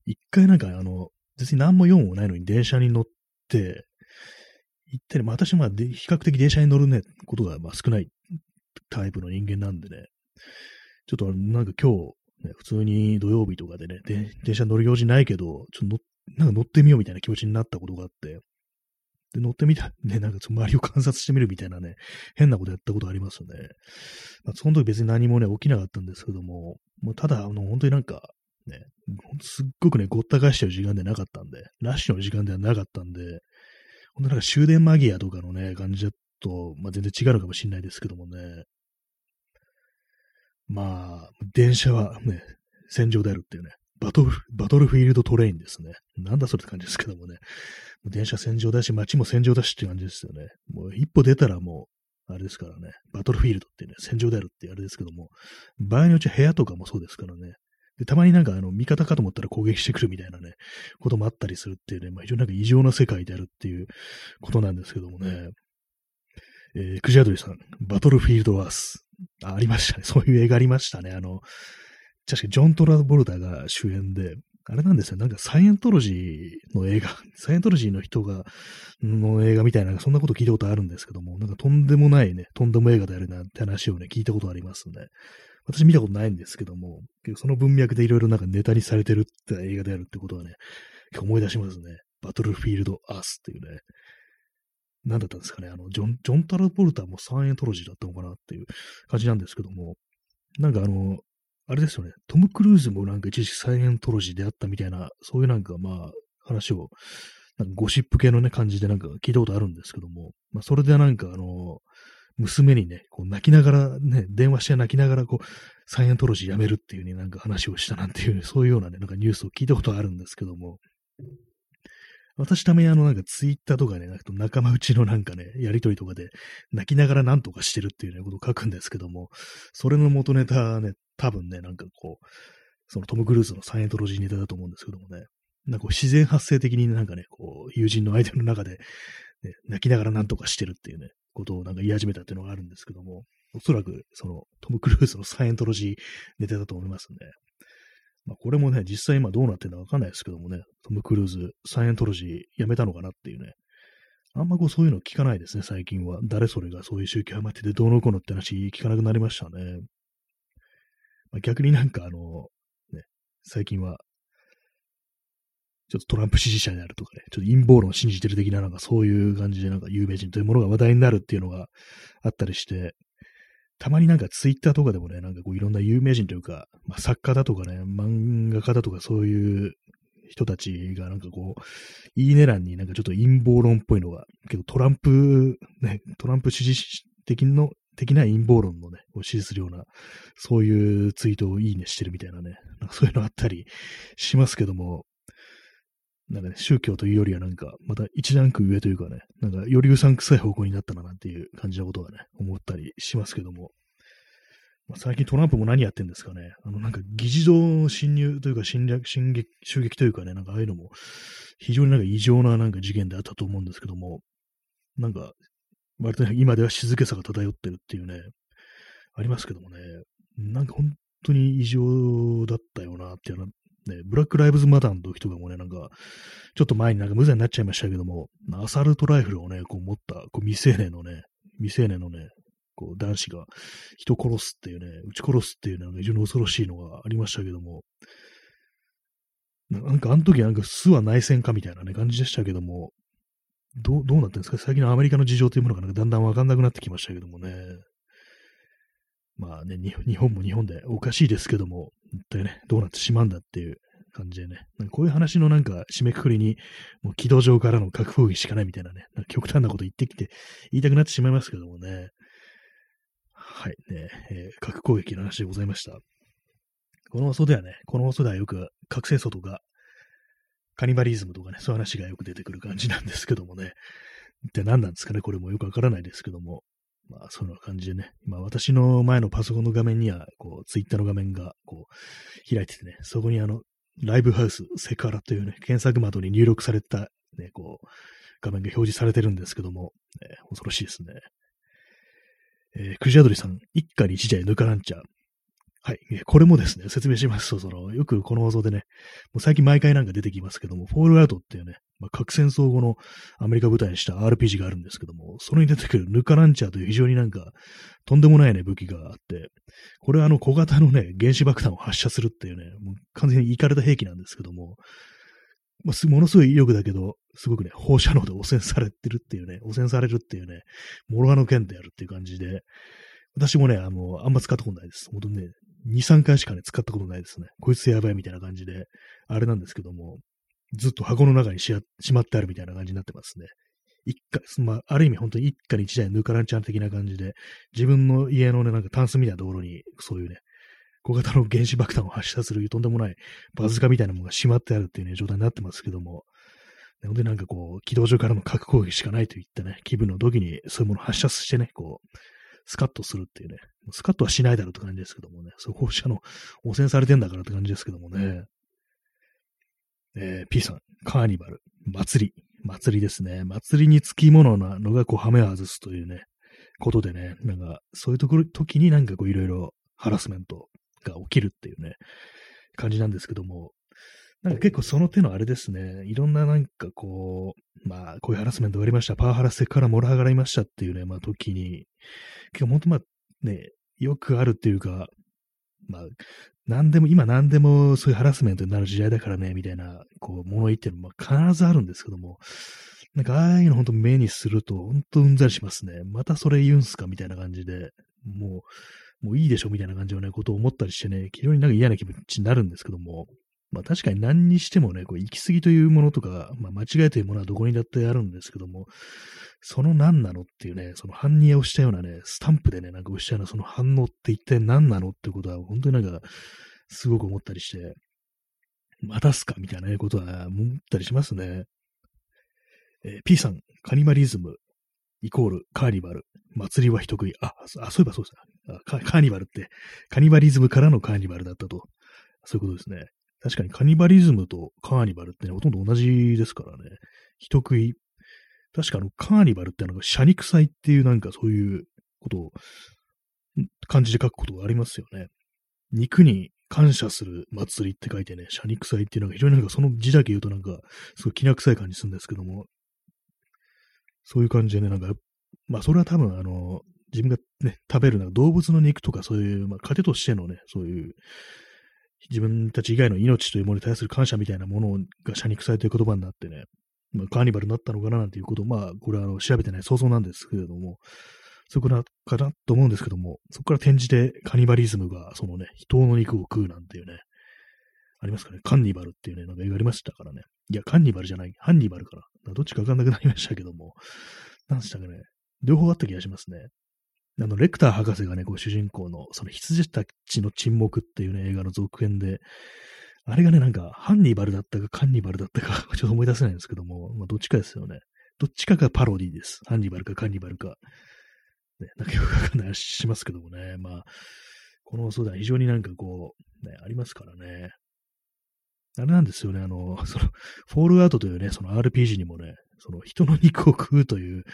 一回なんかあの、別に何も用もないのに電車に乗って、行ったり、まあ私まあ比較的電車に乗るね、ことがまあ少ないタイプの人間なんでね、ちょっとなんか今日、ね、普通に土曜日とかでね、で電車乗る用事ないけど、ちょっとなんか乗ってみようみたいな気持ちになったことがあって、で、乗ってみた、ね、なんか周りを観察してみるみたいなね、変なことやったことありますね。まあ、その時別に何もね、起きなかったんですけども、もうただ、あの、本当になんか、ね、すっごくね、ごった返してる時間でなかったんで、ラッシュの時間ではなかったんで、ほんとなんか終電間際とかのね、感じだと、まあ、全然違うのかもしれないですけどもね、まあ、電車はね、戦場であるっていうね、バトル、バトルフィールドトレインですね。なんだそれって感じですけどもね。電車戦場だし、街も戦場だしって感じですよね。もう一歩出たらもう、あれですからね、バトルフィールドってね、戦場であるってあれですけども、場合によっちゃ部屋とかもそうですからね。で、たまになんかあの、味方かと思ったら攻撃してくるみたいなね、こともあったりするっていうね、まあ非常になんか異常な世界であるっていうことなんですけどもね。えー、クジアドリさん、バトルフィールドワース。あ、ありましたね。そういう映画ありましたね。あの、確かジョン・トラボルタが主演で、あれなんですよ。なんかサイエントロジーの映画、サイエントロジーの人が、の映画みたいな、そんなこと聞いたことあるんですけども、なんかとんでもないね、とんでも映画であるなって話をね、聞いたことありますね。私見たことないんですけども、その文脈でいろいろなんかネタにされてるって映画であるってことはね、思い出しますね。バトルフィールド・アースっていうね。何だったんですかね、あの、ジョン、ジョン・タラポルターもサイエントロジーだったのかなっていう感じなんですけども、なんかあの、あれですよね、トム・クルーズもなんか一時サイエントロジーであったみたいな、そういうなんかまあ、話を、なんかゴシップ系のね、感じでなんか聞いたことあるんですけども、まあ、それでなんかあの、娘にね、こう泣きながらね、電話して泣きながらこう、サイエントロジーやめるっていうね、なんか話をしたなんていう、そういうようなね、なんかニュースを聞いたことあるんですけども、私ためにあのなんかツイッターとかね、仲間内のなんかね、やりとりとかで泣きながら何とかしてるっていうね、ことを書くんですけども、それの元ネタね、多分ね、なんかこう、そのトム・クルーズのサイエントロジーネタだと思うんですけどもね、なんかこう自然発生的になんかね、こう、友人の相手の中で、ね、泣きながら何とかしてるっていうね、ことをなんか言い始めたっていうのがあるんですけども、おそらくそのトム・クルーズのサイエントロジーネタだと思いますね。まあ、これもね、実際今どうなってるのかわかんないですけどもね、トム・クルーズ、サイエントロジーやめたのかなっていうね、あんまこうそういうの聞かないですね、最近は。誰それがそういう宗教ハマっててどうのこうのって話聞かなくなりましたね。まあ、逆になんかあの、ね、最近は、ちょっとトランプ支持者になるとかね、ちょっと陰謀論を信じてる的ななんかそういう感じでなんか有名人というものが話題になるっていうのがあったりして、たまになんかツイッターとかでもね、なんかこういろんな有名人というか、まあ、作家だとかね、漫画家だとかそういう人たちがなんかこう、いいね欄になんかちょっと陰謀論っぽいのが、けどトランプ、ね、トランプ支持的の、的な陰謀論のね、を支持するような、そういうツイートをいいねしてるみたいなね、なんかそういうのあったりしますけども、なんかね、宗教というよりはなんか、また一段階上というかね、なんかよりうさんくさい方向になったななんていう感じなことはね、思ったりしますけども、まあ、最近トランプも何やってんですかね。あのなんか議事堂侵入というか侵略、進撃、襲撃というかね、なんかああいうのも非常になんか異常ななんか事件であったと思うんですけども、なんか、割と、ね、今では静けさが漂ってるっていうね、ありますけどもね、なんか本当に異常だったよなっていうね、ブラック・ライブズ・マターの時とかもね、なんか、ちょっと前になんか無罪になっちゃいましたけども、アサルトライフルをね、こう持った、こう未成年のね、未成年のね、こう男子が人殺すっていうね、撃ち殺すっていうのが非常に恐ろしいのがありましたけども、なんかあの時なんか巣は内戦かみたいなね、感じでしたけども、どう、どうなってるんですか？最近のアメリカの事情というものがなんかだんだんわかんなくなってきましたけどもね。まあね、日本も日本でおかしいですけども、体ね、どうなってしまうんだっていう感じでね、なんかこういう話のなんか締めくくりに、もう軌道上からの核攻撃しかないみたいなね、な極端なこと言ってきて、言いたくなってしまいますけどもね。はい、ね、えー、核攻撃の話でございました。この放送ではね、この放送ではよく核戦争とか、カニバリズムとかね、そういう話がよく出てくる感じなんですけどもね。一体何なんですかね、これもよくわからないですけども。まあ、そんな感じでね、今私の前のパソコンの画面には、こう、ツイッターの画面が、こう、開いててね、そこにあの、ライブハウスセカラというね、検索窓に入力された、ね、こう、画面が表示されてるんですけども、ね、恐ろしいですね。えー、クジアドリさん、一家に一台抜かなんちゃ。はい。これもですね、説明しますと、その、よくこの放送でね、もう最近毎回なんか出てきますけども、フォールアウトっていうね、まあ、核戦争後のアメリカ舞台にした RPG があるんですけども、それに出てくるヌカランチャーという非常になんか、とんでもないね、武器があって、これはあの小型のね、原子爆弾を発射するっていうね、もう完全にイカれた兵器なんですけども、まあ、ものすごい威力だけど、すごくね、放射能で汚染されてるっていうね、汚染されるっていうね、諸刃の剣であるっていう感じで、私もね、あの、あんま使ったことないです。本当にね、2、3回しかね、使ったことないですね。こいつやばいみたいな感じで、あれなんですけども、ずっと箱の中にしまってあるみたいな感じになってますね。一家、まあ、ある意味本当に一家に一台ヌカランちゃん的な感じで、自分の家のね、なんかタンスみたいなところに、そういうね、小型の原子爆弾を発射するとんでもないバズカみたいなものがしまってあるっていうね、状態になってますけども、本当になんかこう、軌道上からの核攻撃しかないといったね、気分の時にそういうものを発射してね、こう、スカッとするっていうね、スカッとはしないだろうって感じですけどもね、そこ放射の汚染されてんだからって感じですけどもね、えー、P さん、カーニバル、祭り、祭りですね。祭りにつきものなのが、こう、ハメを外すというね、ことでね、なんか、そういうところ、時になんかこう、いろいろハラスメントが起きるっていうね、感じなんですけども、なんか結構その手のあれですね、いろんななんかこう、まあ、こういうハラスメントがありました、パワハラセクからモラハがありましたっていうね、まあ、時に、結構本当まあ、ね、よくあるっていうか、まあ、何でも、今何でもそういうハラスメントになる時代だからね、みたいな、こう、物言ってるのも必ずあるんですけども、なんか、ああいうの本当目にすると、本当うんざりしますね。またそれ言うんすかみたいな感じで、もう、もういいでしょみたいな感じのね、ことを思ったりしてね、非常になんか嫌な気持ちになるんですけども、まあ確かに何にしてもね、こう行き過ぎというものとか、まあ間違えているものはどこにだってあるんですけども、その何なのっていうね、その犯人をしたようなね、スタンプでね、なんか押したようなその反応って一体何なのってことは、本当になんか、すごく思ったりして、またすかみたいなことは思ったりしますね。えー、P さん、カニバリズム、イコール、カーニバル、祭りは人食い。あ、あそういえばそうですカカーニバルって、カニバリズムからのカーニバルだったと。そういうことですね。確かにカニバリズムとカーニバルってね、ほとんど同じですからね。人食い。確かあの、カーニバルってなんか、シャニクサイっていうなんかそういうことを、漢字で書くことがありますよね。肉に感謝する祭りって書いてね、シャニクサイっていうのが非常になんかその字だけ言うとなんか、すごいきな臭い感じするんですけども、そういう感じでね、なんか、まあそれは多分あの、自分がね、食べるなんか動物の肉とかそういう、まあ糧としてのね、そういう自分たち以外の命というものに対する感謝みたいなものがシャニクサイという言葉になってね、まあ、カーニバルになったのかななんていうことを、まあ、これはあの調べてない想像なんですけれども、そこらかなと思うんですけども、そこから転じてカニバリズムが、そのね、人の肉を食うなんていうね、ありますかね、カンニバルっていうね、なんか映画ありましたからね。いや、カンニバルじゃない、ハンニバルかな。どっちかわかんなくなりましたけども、何でしたかね、両方あった気がしますね。あの、レクター博士がね、こう主人公の、その羊たちの沈黙っていうね、映画の続編で、あれがね、なんか、ハンニバルだったか、カンニバルだったか ちょっと思い出せないんですけども、まあ、どっちかですよね。どっちかがパロディです。ハンニバルかカンニバルか。ね、なんかよくわかんないしますけどもね。まあ、この相談非常になんかこう、ね、ありますからね。あれなんですよね、あの、その、フォールアウトというね、その RPG にもね、その人の肉を食うという、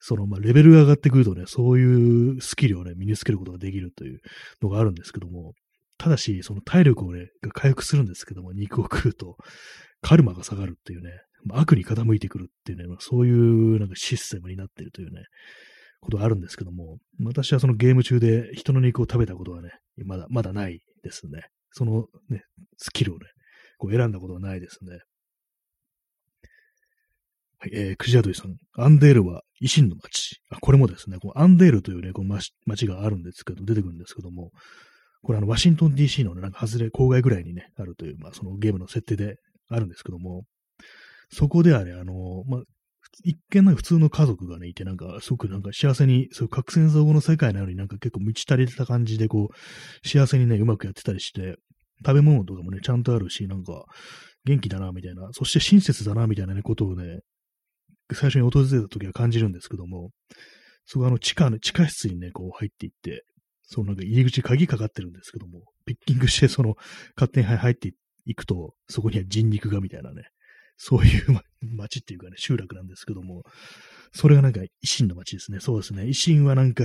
その、まあ、レベルが上がってくるとね、そういうスキルをね、身につけることができるというのがあるんですけども、ただし、その体力をね、が回復するんですけども、肉を食うと、カルマが下がるっていうね、ま悪に傾いてくるっていうね、まそういうなんかシステムになってるというね、ことがあるんですけども、私はそのゲーム中で人の肉を食べたことはね、まだ、まだないですね。そのね、スキルをね、こう選んだことはないですね。はい、えー、クジアドリさん。アンデールは維新の町。あ、これもですね、こうアンデールというね、こう町があるんですけど、出てくるんですけども、これあの、ワシントン DC のね、なんか外れ、郊外ぐらいにね、あるという、まあ、そのゲームの設定であるんですけども、そこではね、あの、まあ、一見なんか普通の家族がね、いて、なんか、すごくなんか幸せに、そういう核戦争後の世界なのになんか結構満ち足りてた感じで、こう、幸せにね、うまくやってたりして、食べ物とかもね、ちゃんとあるし、なんか、元気だな、みたいな、そして親切だな、みたいなね、ことをね、最初に訪れた時は感じるんですけども、そこあの地下の、地下室にね、こう入っていって、そのなんか入り口鍵かかってるんですけども、ピッキングしてその勝手に入っていくと、そこには人肉がみたいなね、そういう町っていうかね、集落なんですけども、それがなんか維新の町ですね。そうですね。維新はなんか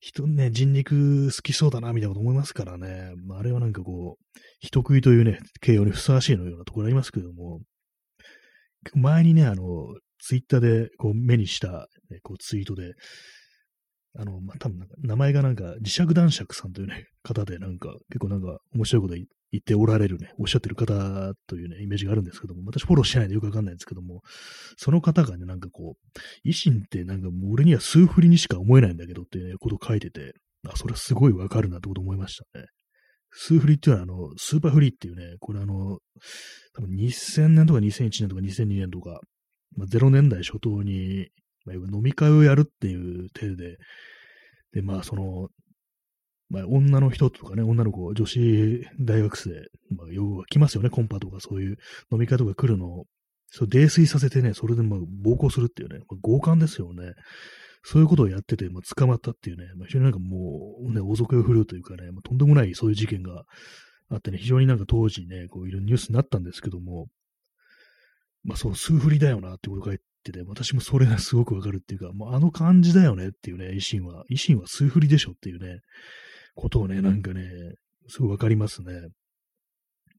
人ね、人肉好きそうだな、みたいなこと思いますからね。まああれはなんかこう、人食いというね、形容にふさわしいのようなところありますけども、前にね、あの、ツイッターでこう目にした、ね、こうツイートで、あの、まあ、多分なんか、名前がなんか、磁石男爵さんというね、方で、なんか、結構なんか、面白いこと言っておられるね、おっしゃってる方というね、イメージがあるんですけども、私フォローしてないんでよくわかんないんですけども、その方がね、なんかこう、維新ってなんかもう俺には数振りにしか思えないんだけどっていうことを書いてて、あ、それはすごいわかるなってこと思いましたね。数振りっていうのは、あの、スーパーフリーっていうね、これあの、多分2000年とか2001年とか2002年とか、まあ、0年代初頭に、まあ、飲み会をやるっていう体で、で、まあ、その、まあ、女の人とかね、女の子、女子大学生、まあ、要は来ますよね、コンパとかそういう飲み会とか来るのを、そう泥酔させてね、それでまあ暴行するっていうね、まあ、強姦ですよね。そういうことをやってて、まあ、捕まったっていうね、まあ、非常になんかもう、ね、王族を振るうというかね、まあ、とんでもないそういう事件があってね、非常になんか当時ね、こういろニュースになったんですけども、まあそう、数振りだよなってことが言ってて、私もそれがすごくわかるっていうか、もうあの感じだよねっていうね、維新は、維新は数振りでしょっていうね、ことをね、なんかね、すごいわかりますね。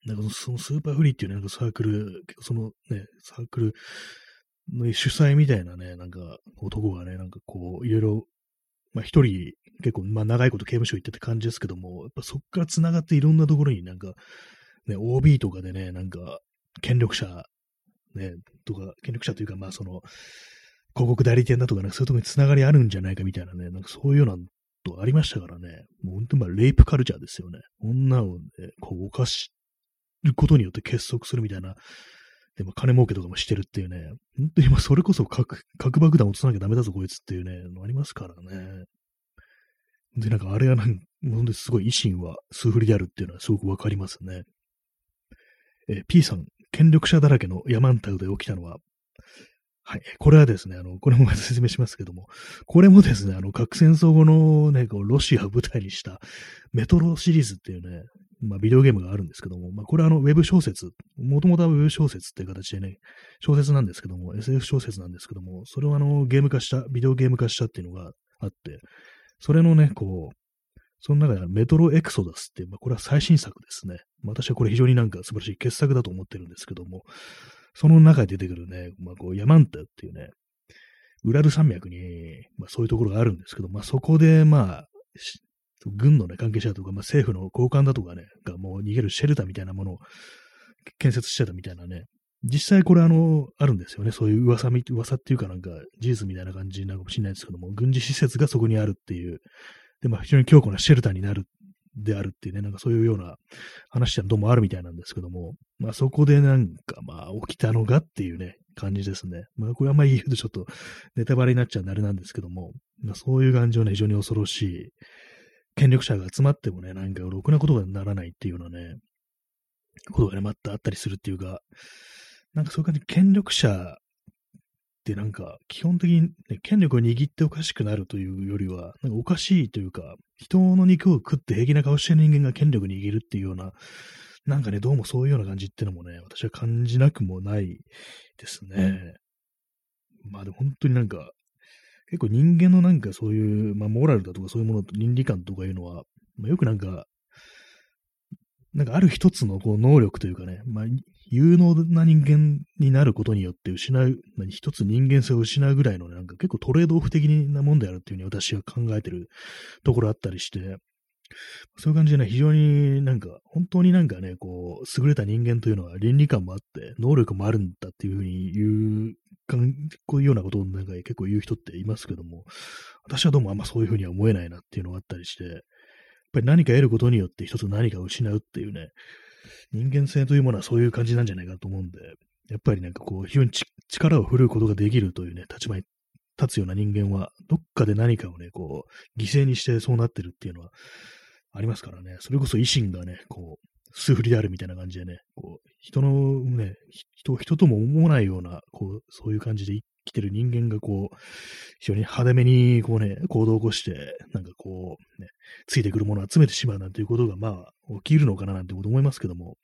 なんかそのスーパーフリーっていうね、なんかサークル、そのね、サークルの主催みたいなね、なんか男がね、なんかこう、いろいろ、まあ一人結構、まあ長いこと刑務所行ってた感じですけども、やっぱそっから繋がっていろんなところになんか、ね、OB とかでね、なんか、権力者ね、とか、権力者というか、まあその、広告代理店だとかね、そういうとこにつながりあるんじゃないかみたいなね、なんかそういうようなとありましたからね、もう本当にまあレイプカルチャーですよね。女をね、こう犯しることによって結束するみたいな、でも金儲けとかもしてるっていうね、本当にまそれこそ核核爆弾落とさなきゃダメだぞこいつっていうね、のありますからね。で、なんかあれはなん、本当にすごい維新は数振りであるっていうのはすごくわかりますね。えー、P さん、権力者だらけのヤマンタウで起きたのは、はい。これはですね、あの、これも説明しますけども、これもですね、あの、核戦争後のね、こうロシアを舞台にしたメトロシリーズっていうね、まあ、ビデオゲームがあるんですけども、まあ、これはあの、ウェブ小説、もともとはウェブ小説っていう形でね、小説なんですけども、SF 小説なんですけども、それをあの、ゲーム化した、ビデオゲーム化したっていうのがあって、それのね、こう、その中でメトロエクソダスって、まあ、これは最新作ですね。私はこれ非常になんか素晴らしい傑作だと思ってるんですけども、その中で出てくるね、まあ、こう、ヤマンタっていうね、ウラル山脈に、まあ、そういうところがあるんですけど、まあ、そこで、まあ、軍のね、関係者とか、まあ、政府の高官だとかね、がもう逃げるシェルターみたいなものを建設してたみたいなね、実際これあの、あるんですよね。そういう噂み、噂っていうかなんか事実みたいな感じなのかもしれないですけども、軍事施設がそこにあるっていう、で、まあ非常に強固なシェルターになる、であるっていうね、なんかそういうような話はどうもあるみたいなんですけども、まあそこでなんかまあ起きたのがっていうね、感じですね。まあこれあんまり言うとちょっとネタバレになっちゃうんであれなんですけども、まあそういう感じはね、非常に恐ろしい、権力者が集まってもね、なんかろくなことにならないっていうようなね、ことがね、またあったりするっていうか、なんかそういう感じ、権力者ってなんか、基本的に、ね、権力を握っておかしくなるというよりは、なんかおかしいというか、人の肉を食って平気な顔してる人間が権力握るっていうような、なんかね、どうもそういうような感じっていうのもね、私は感じなくもないですね。まあでも本当になんか、結構人間のなんかそういう、まあモラルだとかそういうものと倫理観とかいうのは、まあ、よくなんか、なんかある一つのこう能力というかね、まあ有能な人間になることによって失う、一つ人間性を失うぐらいの、なんか結構トレードオフ的なもんであるっていうふうに私は考えてるところあったりして、そういう感じでね、非常になんか、本当になんかね、こう、優れた人間というのは倫理観もあって、能力もあるんだっていうふうに言う、こういうようなことをなんか結構言う人っていますけども、私はどうもあんまそういうふうには思えないなっていうのがあったりして、やっぱり何か得ることによって一つ何かを失うっていうね、人間性というものはそういう感じなんじゃないかと思うんで、やっぱりなんかこう、非常に力を振るうことができるというね、立場に立つような人間は、どっかで何かをね、こう、犠牲にしてそうなってるっていうのはありますからね、それこそ維新がね、こう、数振りであるみたいな感じでね、こう、人のね、人、人とも思わないような、こう、そういう感じで生きてる人間がこう、非常に派手めにこうね、行動を起こして、なんかこう、ね、ついてくるものを集めてしまうなんていうことが、まあ、起きるのかななんてこと思いますけども、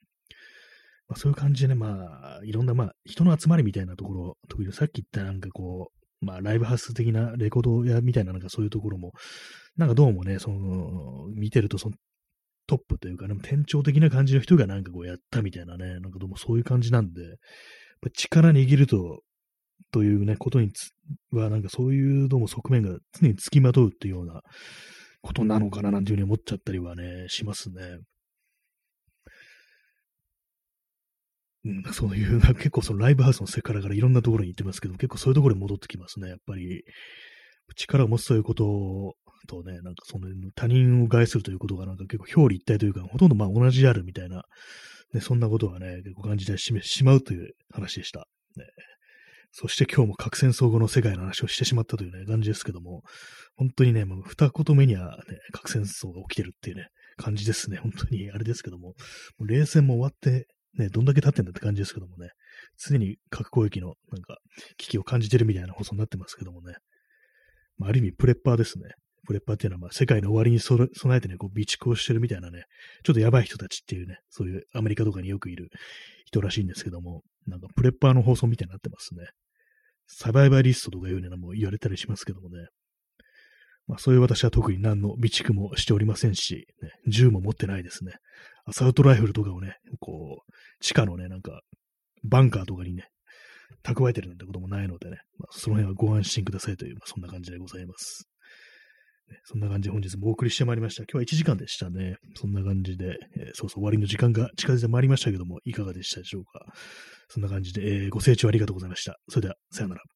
まあ、そういう感じでね、まあ、いろんな、まあ、人の集まりみたいなところ、特にさっき言ったなんかこう、まあ、ライブハウス的なレコード屋みたいななんかそういうところも、なんかどうもね、その、見てると、その、トップというかね、店長的な感じの人がなんかこうやったみたいなね、なんかどうもそういう感じなんで、力握ると、というね、ことには、なんかそういうどうも側面が常につきまとうっていうようなことなのかななんていうふうに思っちゃったりはね、しますね。うん、そういう、結構そのライブハウスの世界からいろんなところに行ってますけど、結構そういうところに戻ってきますね、やっぱり。力を持つということとね、なんかその他人を害するということがなんか結構表裏一体というか、ほとんどまあ同じであるみたいな、ね、そんなことはね、結構感じてしまうという話でした。ね、そして今日も核戦争後の世界の話をしてしまったというね、感じですけども、本当にね、もう二言目にはね、核戦争が起きてるっていうね、感じですね。本当にあれですけども、も冷戦も終わって、ね、どんだけ経ってんだって感じですけどもね、常に核攻撃のなんか危機を感じてるみたいな放送になってますけどもね、まあ、ある意味プレッパーですね。プレッパーっていうのは、まあ、世界の終わりに備えてね、こう、備蓄をしてるみたいなね、ちょっとやばい人たちっていうね、そういうアメリカとかによくいる人らしいんですけども、なんかプレッパーの放送みたいになってますね。サバイバリストとかいうのも言われたりしますけどもね。まあそういう私は特に何の備蓄もしておりませんし、ね、銃も持ってないですね。アサウトライフルとかをね、こう、地下のね、なんか、バンカーとかにね、蓄えてるなんてこともないのでね、まあ、その辺はご安心くださいという、まあ、そんな感じでございます。そんな感じで本日もお送りしてまいりました。今日は1時間でしたね。そんな感じで、えー、そうそう終わりの時間が近づいてまいりましたけども、いかがでしたでしょうか。そんな感じで、えー、ご清聴ありがとうございました。それでは、さよなら。